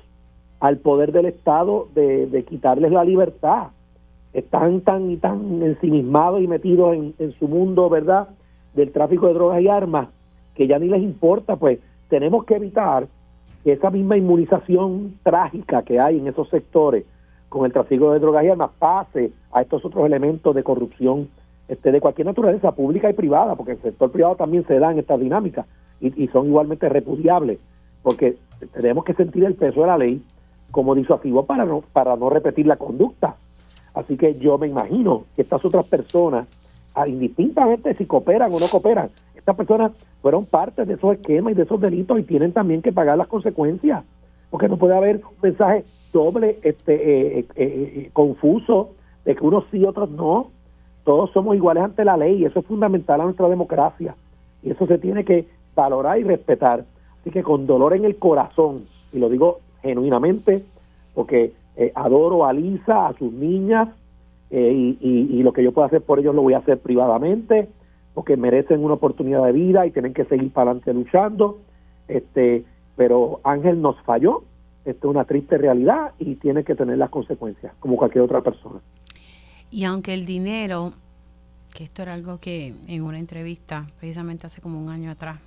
al poder del Estado de, de quitarles la libertad. Están tan y tan ensimismados y metidos en, su mundo, ¿verdad?, del tráfico de drogas y armas, que ya ni les importa, pues tenemos que evitar esa misma inmunización trágica que hay en esos sectores con el tráfico de drogas y armas pase a estos otros elementos de corrupción este, de cualquier naturaleza, pública y privada, porque el sector privado también se da en estas dinámicas y, y son igualmente repudiables. porque tenemos que sentir el peso de la ley como disuasivo para no, para no repetir la conducta. Así que yo me imagino que estas otras personas, ah, indistintamente si cooperan o no cooperan, estas personas fueron parte de esos esquemas y de esos delitos y tienen también que pagar las consecuencias, porque no puede haber un mensaje doble, este, eh, eh, eh, confuso, de que unos sí y otros no. Todos somos iguales ante la ley y eso es fundamental a nuestra democracia. Y eso se tiene que valorar y respetar. Así que con dolor en el corazón, y lo digo genuinamente, porque adoro a Lisa, a sus niñas, y, y, lo que yo pueda hacer por ellos lo voy a hacer privadamente porque merecen una oportunidad de vida y tienen que seguir para adelante luchando. Este, pero Ángel nos falló, esto es una triste realidad y tiene que tener las consecuencias, como cualquier otra persona. Y aunque el dinero, que esto era algo que en una entrevista, precisamente hace como un año atrás,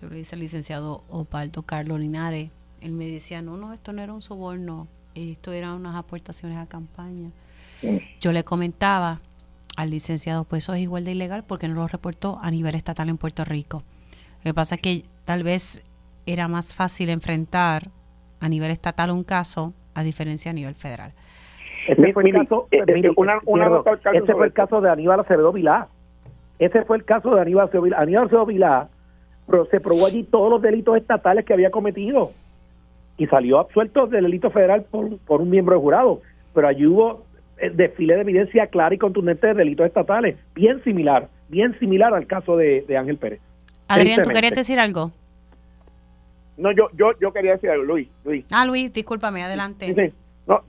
yo le hice al licenciado Opaldo Carlos Linares, él me decía, no, no, esto no era un soborno, esto eran unas aportaciones a campaña. Yo le comentaba, al licenciado, pues eso es igual de ilegal porque no lo reportó a nivel estatal en Puerto Rico. Lo que pasa es que tal vez era más fácil enfrentar a nivel estatal un caso a diferencia a nivel federal. Ese fue el caso, ese fue el caso de Aníbal Acevedo Vilá. Ese fue el caso de Aníbal Acevedo Vilá. Aníbal Acevedo Vilá se probó allí todos los delitos estatales que había cometido y salió absuelto del delito federal por, por un miembro de jurado. Pero allí hubo desfile de evidencia clara y contundente de delitos estatales, bien similar, bien similar al caso de, Ángel Pérez. Adrián, ¿tú querías decir algo? No, yo, yo, yo quería decir algo, Luis. Luis. Ah, Luis, discúlpame, adelante. Sí, No,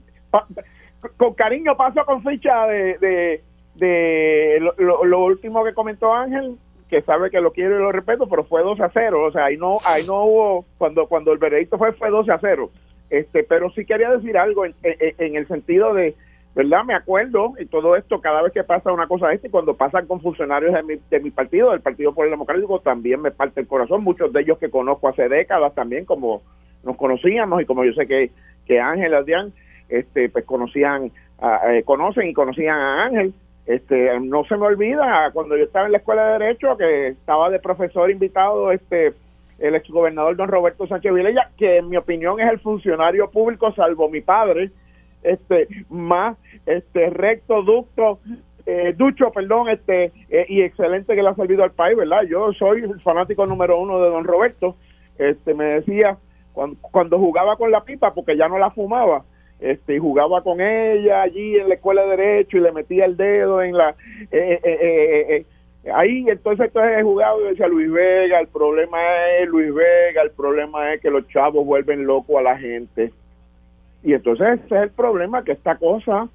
con cariño paso con ficha de, de, lo, último que comentó Ángel, que sabe que lo quiero y lo respeto, pero fue 12 a 0. O sea, ahí no, ahí no hubo, cuando, cuando el veredicto fue, fue 12 a 0. Este, pero sí quería decir algo en, en el sentido de, ¿verdad? Me acuerdo, y todo esto, cada vez que pasa una cosa de esta, y cuando pasan con funcionarios de mi, de mi partido, del Partido el Democrático, también me parte el corazón. Muchos de ellos que conozco hace décadas también, como nos conocíamos, y como yo sé que, que Ángel Adrián, este, pues conocían, eh, conocen y conocían a Ángel. Este, no se me olvida cuando yo estaba en la escuela de Derecho, que estaba de profesor invitado, este, el exgobernador don Roberto Sánchez Vilella, que en mi opinión es el funcionario público, salvo mi padre, este más este recto ducto eh, ducho perdón este eh, y excelente que le ha servido al país verdad yo soy el fanático número uno de don Roberto. Este me decía cuando, jugaba con la pipa porque ya no la fumaba este y jugaba con ella allí en la escuela de derecho y le metía el dedo en la eh, ahí entonces entonces he jugado y decía Luis Vega el problema es Luis Vega el problema es que los chavos vuelven loco a la gente y entonces ese es el problema, que esta cosa,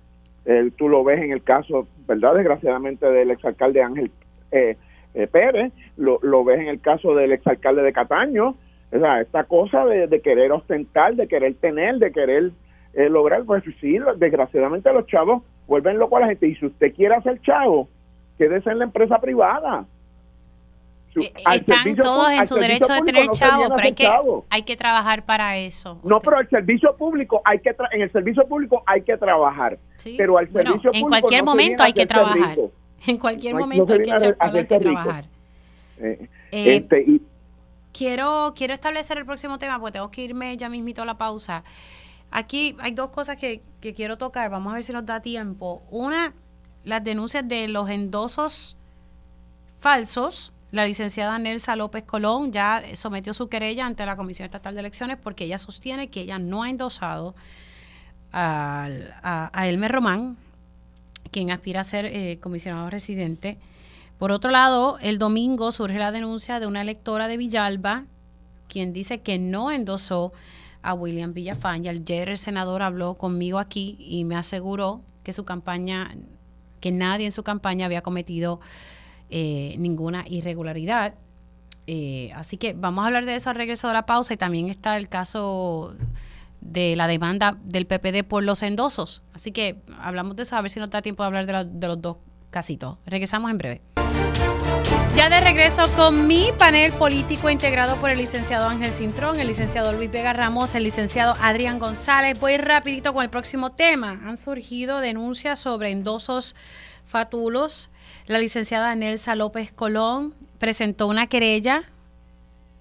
tú lo ves en el caso, ¿verdad? Desgraciadamente del exalcalde Ángel eh, eh, Pérez, lo, lo ves en el caso del exalcalde de Cataño, o sea, esta cosa de, querer ostentar, de querer tener, de querer eh, lograr, pues sí, desgraciadamente los chavos vuelven locos a la gente. Y si usted quiere hacer chavo, quédese en la empresa privada. Eh, están todos en su derecho de tener chavo, pero hay que, hay que trabajar para eso. No, pero el servicio público hay que en el servicio público hay que trabajar. pero al servicio en cualquier momento hay que trabajar. En cualquier momento hay que, trabajar. Eh, eh, este, quiero quiero establecer el próximo tema porque tengo que irme ya mismito a la pausa. Aquí hay dos cosas que, que quiero tocar. Vamos a ver si nos da tiempo. Una, las denuncias de los endosos falsos la licenciada Nelsa López Colón ya sometió su querella ante la Comisión Estatal de Elecciones porque ella sostiene que ella no ha endosado a, a, Elmer Román, quien aspira a ser eh, comisionado residente. Por otro lado, el domingo surge la denuncia de una electora de Villalba, quien dice que no endosó a William Villafaña. Ayer el senador habló conmigo aquí y me aseguró que su campaña, que nadie en su campaña había cometido eh, ninguna irregularidad. Eh, así que vamos a hablar de eso al regreso de la pausa y también está el caso de la demanda del PPD por los endosos. Así que hablamos de eso, a ver si nos da tiempo de hablar de, los dos casitos. Regresamos en breve. Ya de regreso con mi panel político integrado por el licenciado Ángel Cintrón, el licenciado Luis Vega Ramos, el licenciado Adrián González. Voy rapidito con el próximo tema. Han surgido denuncias sobre endosos fatulos la licenciada Nelsa López Colón presentó una querella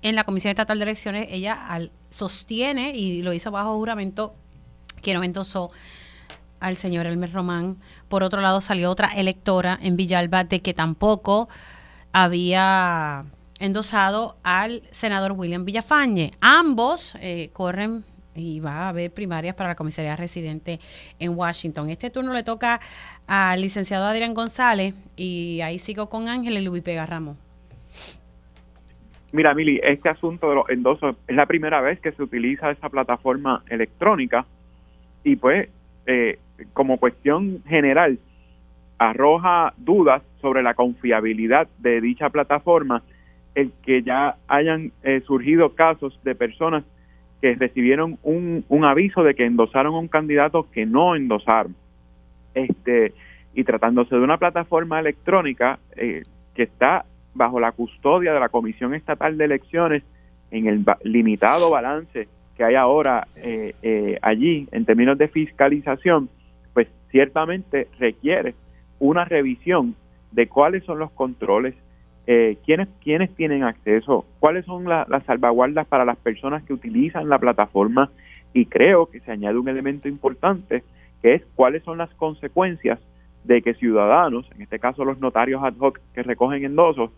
en la Comisión Estatal de Elecciones, ella sostiene, y lo hizo bajo juramento, que no endosó al señor Elmer Román. Por otro lado, salió otra electora en Villalba de que tampoco había endosado al senador William Villafañe. Ambos eh, corren y va a haber primarias para la comisaría residente en Washington. Este turno le toca al licenciado Adrián González y ahí sigo con Ángel y Luis Pega Ramos. Mira, Mili, este asunto de los endosos es la primera vez que se utiliza esa plataforma electrónica y pues eh, como cuestión general arroja dudas sobre la confiabilidad de dicha plataforma el que ya hayan eh, surgido casos de personas que recibieron un, un aviso de que endosaron a un candidato que no endosaron. Este, y tratándose de una plataforma electrónica eh, que está bajo la custodia de la Comisión Estatal de Elecciones en el limitado balance que hay ahora eh, eh, allí en términos de fiscalización, pues ciertamente requiere una revisión de cuáles son los controles, eh, quiénes, quiénes tienen acceso, cuáles son las salvaguardas para las personas que utilizan la plataforma y creo que se añade un elemento importante que es cuáles son las consecuencias de que ciudadanos, en este caso los notarios ad hoc que recogen endosos,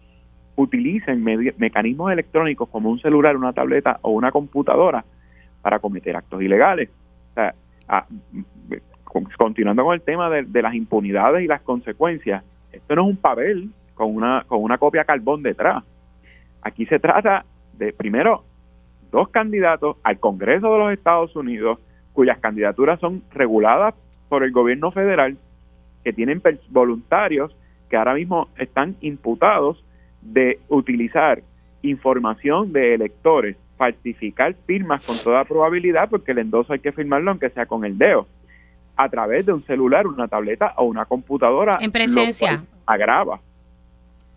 utilicen mecanismos electrónicos como un celular, una tableta o una computadora para cometer actos ilegales. O sea, continuando con el tema de, las impunidades y las consecuencias, esto no es un papel con una, con una copia carbón detrás. Aquí se trata de, primero, dos candidatos al Congreso de los Estados Unidos cuyas candidaturas son reguladas por el gobierno federal, que tienen voluntarios que ahora mismo están imputados de utilizar información de electores, falsificar firmas con toda probabilidad, porque el endoso hay que firmarlo aunque sea con el dedo, a través de un celular, una tableta o una computadora. En presencia. Agrava.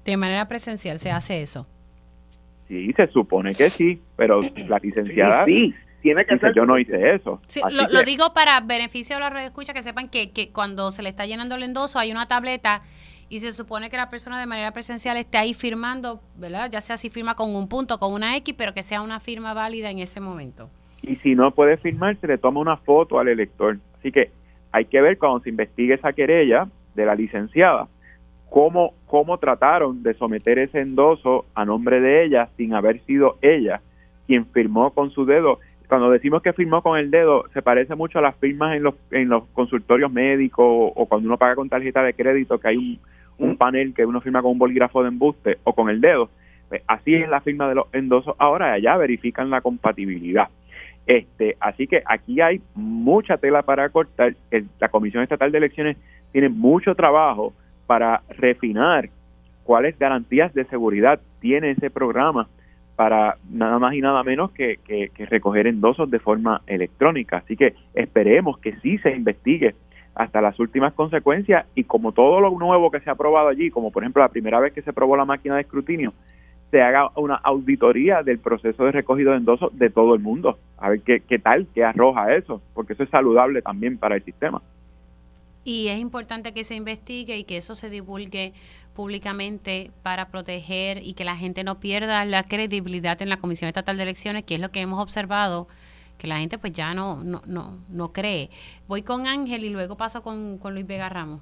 De manera presencial se hace eso. Sí, se supone que sí, pero la licenciada sí, tiene que yo no hice eso. lo, digo para beneficio de la red escucha que sepan que, que cuando se le está llenando el endoso hay una tableta y se supone que la persona de manera presencial esté ahí firmando, ¿verdad? Ya sea si firma con un punto, con una X, pero que sea una firma válida en ese momento. Y si no puede firmar, se le toma una foto al elector. Así que hay que ver cuando se investigue esa querella de la licenciada, cómo, cómo trataron de someter ese endoso a nombre de ella sin haber sido ella quien firmó con su dedo. Cuando decimos que firmó con el dedo, se parece mucho a las firmas en los, en los consultorios médicos o cuando uno paga con tarjeta de crédito, que hay un, un panel que uno firma con un bolígrafo de embuste o con el dedo. Pues, así es la firma de los endosos. Ahora allá verifican la compatibilidad. Este, así que aquí hay mucha tela para cortar. la Comisión Estatal de Elecciones tiene mucho trabajo para refinar cuáles garantías de seguridad tiene ese programa para nada más y nada menos que, recoger endosos de forma electrónica. Así que esperemos que sí se investigue hasta las últimas consecuencias y como todo lo nuevo que se ha aprobado allí, como por ejemplo la primera vez que se probó la máquina de escrutinio, se haga una auditoría del proceso de recogido de endosos de todo el mundo, a ver qué, qué tal, qué arroja eso, porque eso es saludable también para el sistema. Y es importante que se investigue y que eso se divulgue públicamente para proteger y que la gente no pierda la credibilidad en la Comisión Estatal de Elecciones, que es lo que hemos observado que la gente pues ya no, no, no, no cree. Voy con Ángel y luego paso con, con Luis Vega Ramos.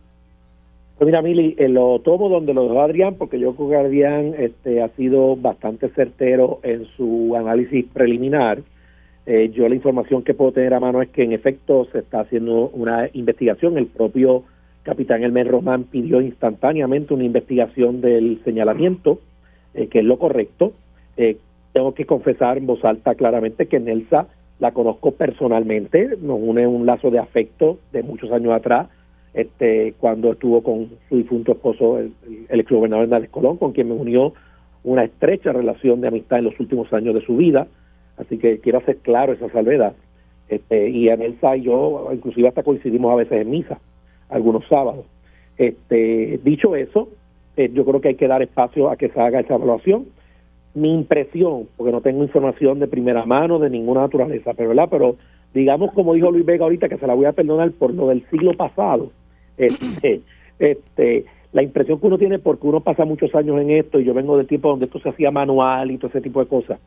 Pues mira, Mili, eh, lo tomo donde lo dejó Adrián, porque yo creo que Adrián este, ha sido bastante certero en su análisis preliminar. Eh, yo la información que puedo tener a mano es que en efecto se está haciendo una investigación. El propio capitán Elmer Román pidió instantáneamente una investigación del señalamiento, eh, que es lo correcto. tengo que confesar en voz alta claramente que Nelsa la conozco personalmente, nos une un lazo de afecto de muchos años atrás, este, cuando estuvo con su difunto esposo, el, el ex gobernador Hernández Colón, con quien me unió una estrecha relación de amistad en los últimos años de su vida, así que quiero hacer claro esa salvedad. Este, y Anelsa y yo, inclusive hasta coincidimos a veces en misa, algunos sábados. Este, dicho eso, eh, yo creo que hay que dar espacio a que se haga esa evaluación mi impresión, porque no tengo información de primera mano de ninguna naturaleza, pero ¿verdad? Pero digamos como dijo Luis Vega ahorita, que se la voy a perdonar por lo del siglo pasado, este, este, la impresión que uno tiene porque uno pasa muchos años en esto y yo vengo del tiempo donde esto se hacía manual y todo ese tipo de cosas.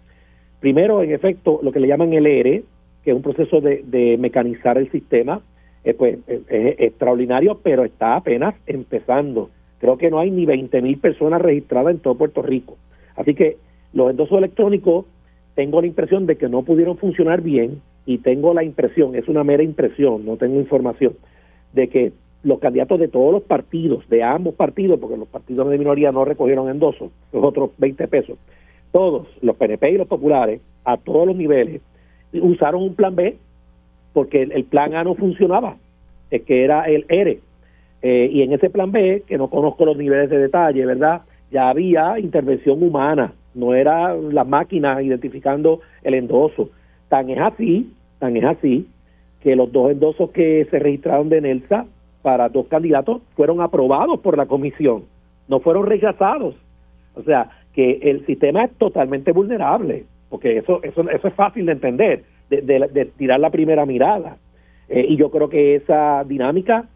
Primero, en efecto, lo que le llaman el ERE, que es un proceso de, mecanizar el sistema, eh, pues es, extraordinario, pero está apenas empezando. Creo que no hay ni 20 mil personas registradas en todo Puerto Rico. Así que los endosos electrónicos, tengo la impresión de que no pudieron funcionar bien y tengo la impresión, es una mera impresión, no tengo información, de que los candidatos de todos los partidos, de ambos partidos, porque los partidos de minoría no recogieron endosos, los otros 20 pesos, todos, los PNP y los populares, a todos los niveles, usaron un plan B porque el, plan A no funcionaba, que era el ERE. Eh, y en ese plan B, que no conozco los niveles de detalle, ¿verdad? Ya había intervención humana, no era las máquinas identificando el endoso. Tan es así, tan es así, que los dos endosos que se registraron de NELSA para dos candidatos fueron aprobados por la comisión, no fueron rechazados. O sea, que el sistema es totalmente vulnerable, porque eso, eso, eso es fácil de entender, de, tirar la primera mirada. Eh, y yo creo que esa dinámica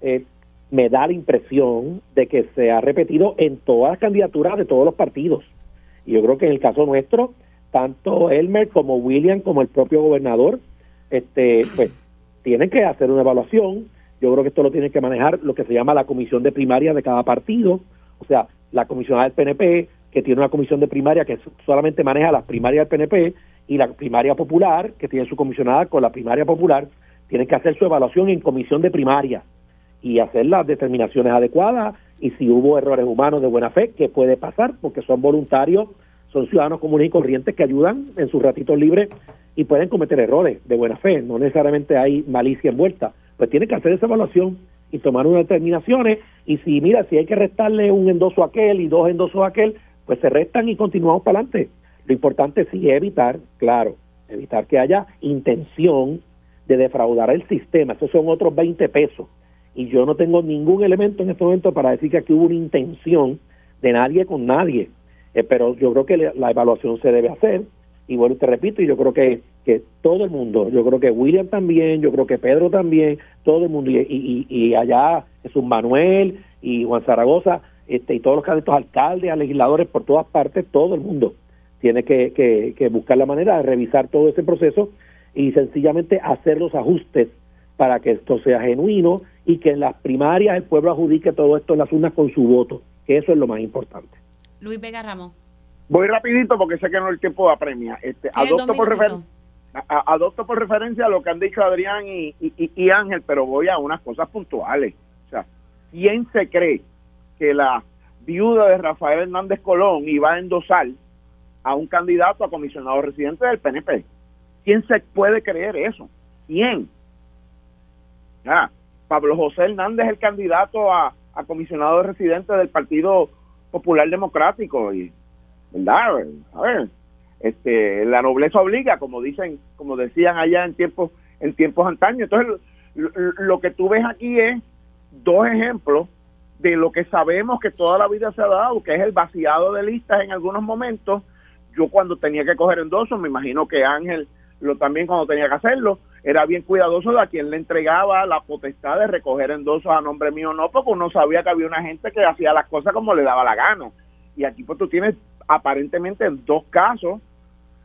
eh, me da la impresión de que se ha repetido en todas las candidaturas de todos los partidos. Y yo creo que en el caso nuestro, tanto Elmer como William como el propio gobernador, este, pues tienen que hacer una evaluación yo creo que esto lo tiene que manejar lo que se llama la comisión de primaria de cada partido, o sea, la comisionada del PNP, que tiene una comisión de primaria que solamente maneja las primarias del PNP, y la primaria popular, que tiene su comisionada con la primaria popular, tienen que hacer su evaluación en comisión de primaria y hacer las determinaciones adecuadas y si hubo errores humanos de buena fe, que puede pasar porque son voluntarios, son ciudadanos comunes y corrientes que ayudan en sus ratitos libres y pueden cometer errores de buena fe, no necesariamente hay malicia envuelta. Pues tiene que hacer esa evaluación y tomar unas determinaciones y si mira, si hay que restarle un endoso a aquel y dos endosos a aquel, pues se restan y continuamos para adelante. Lo importante sí es evitar, claro, evitar que haya intención de defraudar el sistema. Esos son otros 20 pesos. Y yo no tengo ningún elemento en este momento para decir que aquí hubo una intención de nadie con nadie. Eh, pero yo creo que la evaluación se debe hacer. Y bueno, te repito, y yo creo que que todo el mundo, yo creo que William también, yo creo que Pedro también, todo el mundo, y, y, y allá Jesús Manuel y Juan Zaragoza, este, y todos los candidatos alcaldes, legisladores por todas partes, todo el mundo tiene que, que, que buscar la manera de revisar todo ese proceso y sencillamente hacer los ajustes para que esto sea genuino y que en las primarias el pueblo adjudique todo esto en las urnas con su voto, que eso es lo más importante. Luis Vega Ramos. Voy rapidito porque sé que no el tiempo apremia. Este, adopto por referencia adopto por referencia lo que han dicho Adrián y, y, Ángel, pero voy a unas cosas puntuales. O sea, ¿quién se cree que la viuda de Rafael Hernández Colón iba a endosar a un candidato a comisionado residente del PNP? ¿Quién se puede creer eso? ¿Quién? Ah, Pablo José Hernández es el candidato a, a comisionado residente del Partido Popular Democrático y ¿verdad? A ver, este, la nobleza obliga, como dicen, como decían allá en tiempos en tiempos antaños. Entonces, lo, que tú ves aquí es dos ejemplos de lo que sabemos que toda la vida se ha dado, que es el vaciado de listas en algunos momentos. Yo cuando tenía que coger endosos, me imagino que Ángel lo también cuando tenía que hacerlo, era bien cuidadoso de a quien le entregaba la potestad de recoger endosos a nombre mío no, porque uno sabía que había una gente que hacía las cosas como le daba la gana. Y aquí pues tú tienes aparentemente dos casos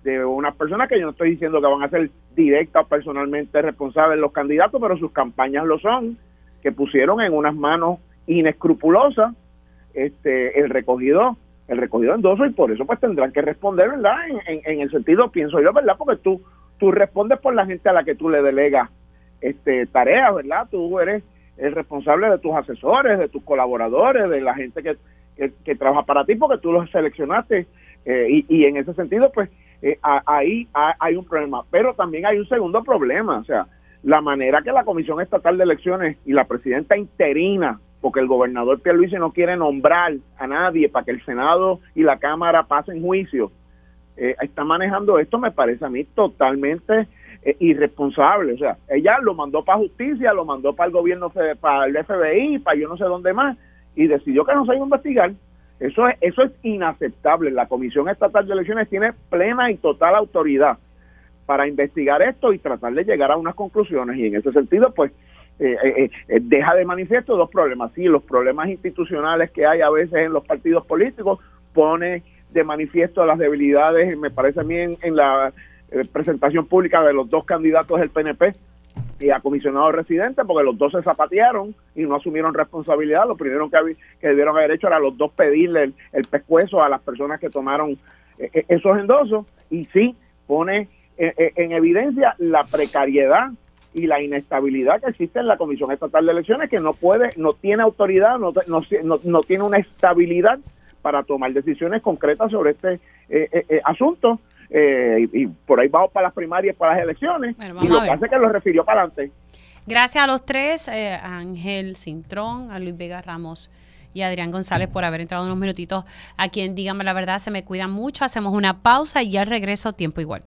de unas personas que yo no estoy diciendo que van a ser directa o personalmente responsables los candidatos, pero sus campañas lo son, que pusieron en unas manos inescrupulosas este el recogido el recogido endoso y por eso pues tendrán que responder, ¿verdad? En, en, el sentido, pienso yo, ¿verdad? Porque tú, tú respondes por la gente a la que tú le delegas este tareas, ¿verdad? Tú eres el responsable de tus asesores, de tus colaboradores, de la gente que, que, trabaja para ti porque tú los seleccionaste eh, y, y en ese sentido pues eh, ahí hay un problema. Pero también hay un segundo problema, o sea, la manera que la Comisión Estatal de Elecciones y la presidenta interina, porque el gobernador Pierluisi no quiere nombrar a nadie para que el Senado y la Cámara pasen juicio, eh, está manejando esto, me parece a mí totalmente eh, irresponsable. O sea, ella lo mandó para justicia, lo mandó para el gobierno, para el FBI, para yo no sé dónde más, y decidió que no se iba a investigar. Eso es, eso es inaceptable. La Comisión Estatal de Elecciones tiene plena y total autoridad para investigar esto y tratar de llegar a unas conclusiones. Y en ese sentido, pues, eh, eh, deja de manifiesto dos problemas. Sí, los problemas institucionales que hay a veces en los partidos políticos pone de manifiesto las debilidades, me parece a mí, en, la presentación pública de los dos candidatos del PNP y a comisionado residente, porque los dos se zapatearon y no asumieron responsabilidad. Lo primero que, que debieron haber hecho era los dos pedirle el, pescuezo a las personas que tomaron esos endosos. Y sí, pone en evidencia la precariedad y la inestabilidad que existe en la Comisión Estatal de Elecciones, que no puede, no tiene autoridad, no, no, no, tiene una estabilidad para tomar decisiones concretas sobre este eh, eh, eh, asunto. y, por ahí vamos para las primarias, para las elecciones, y lo que hace es que lo refirió para adelante. Gracias a los tres, a Ángel Cintrón, a Luis Vega Ramos y a Adrián González por haber entrado unos minutitos aquí en Dígame la Verdad. Se me cuidan mucho. Hacemos una pausa y ya regreso tiempo igual.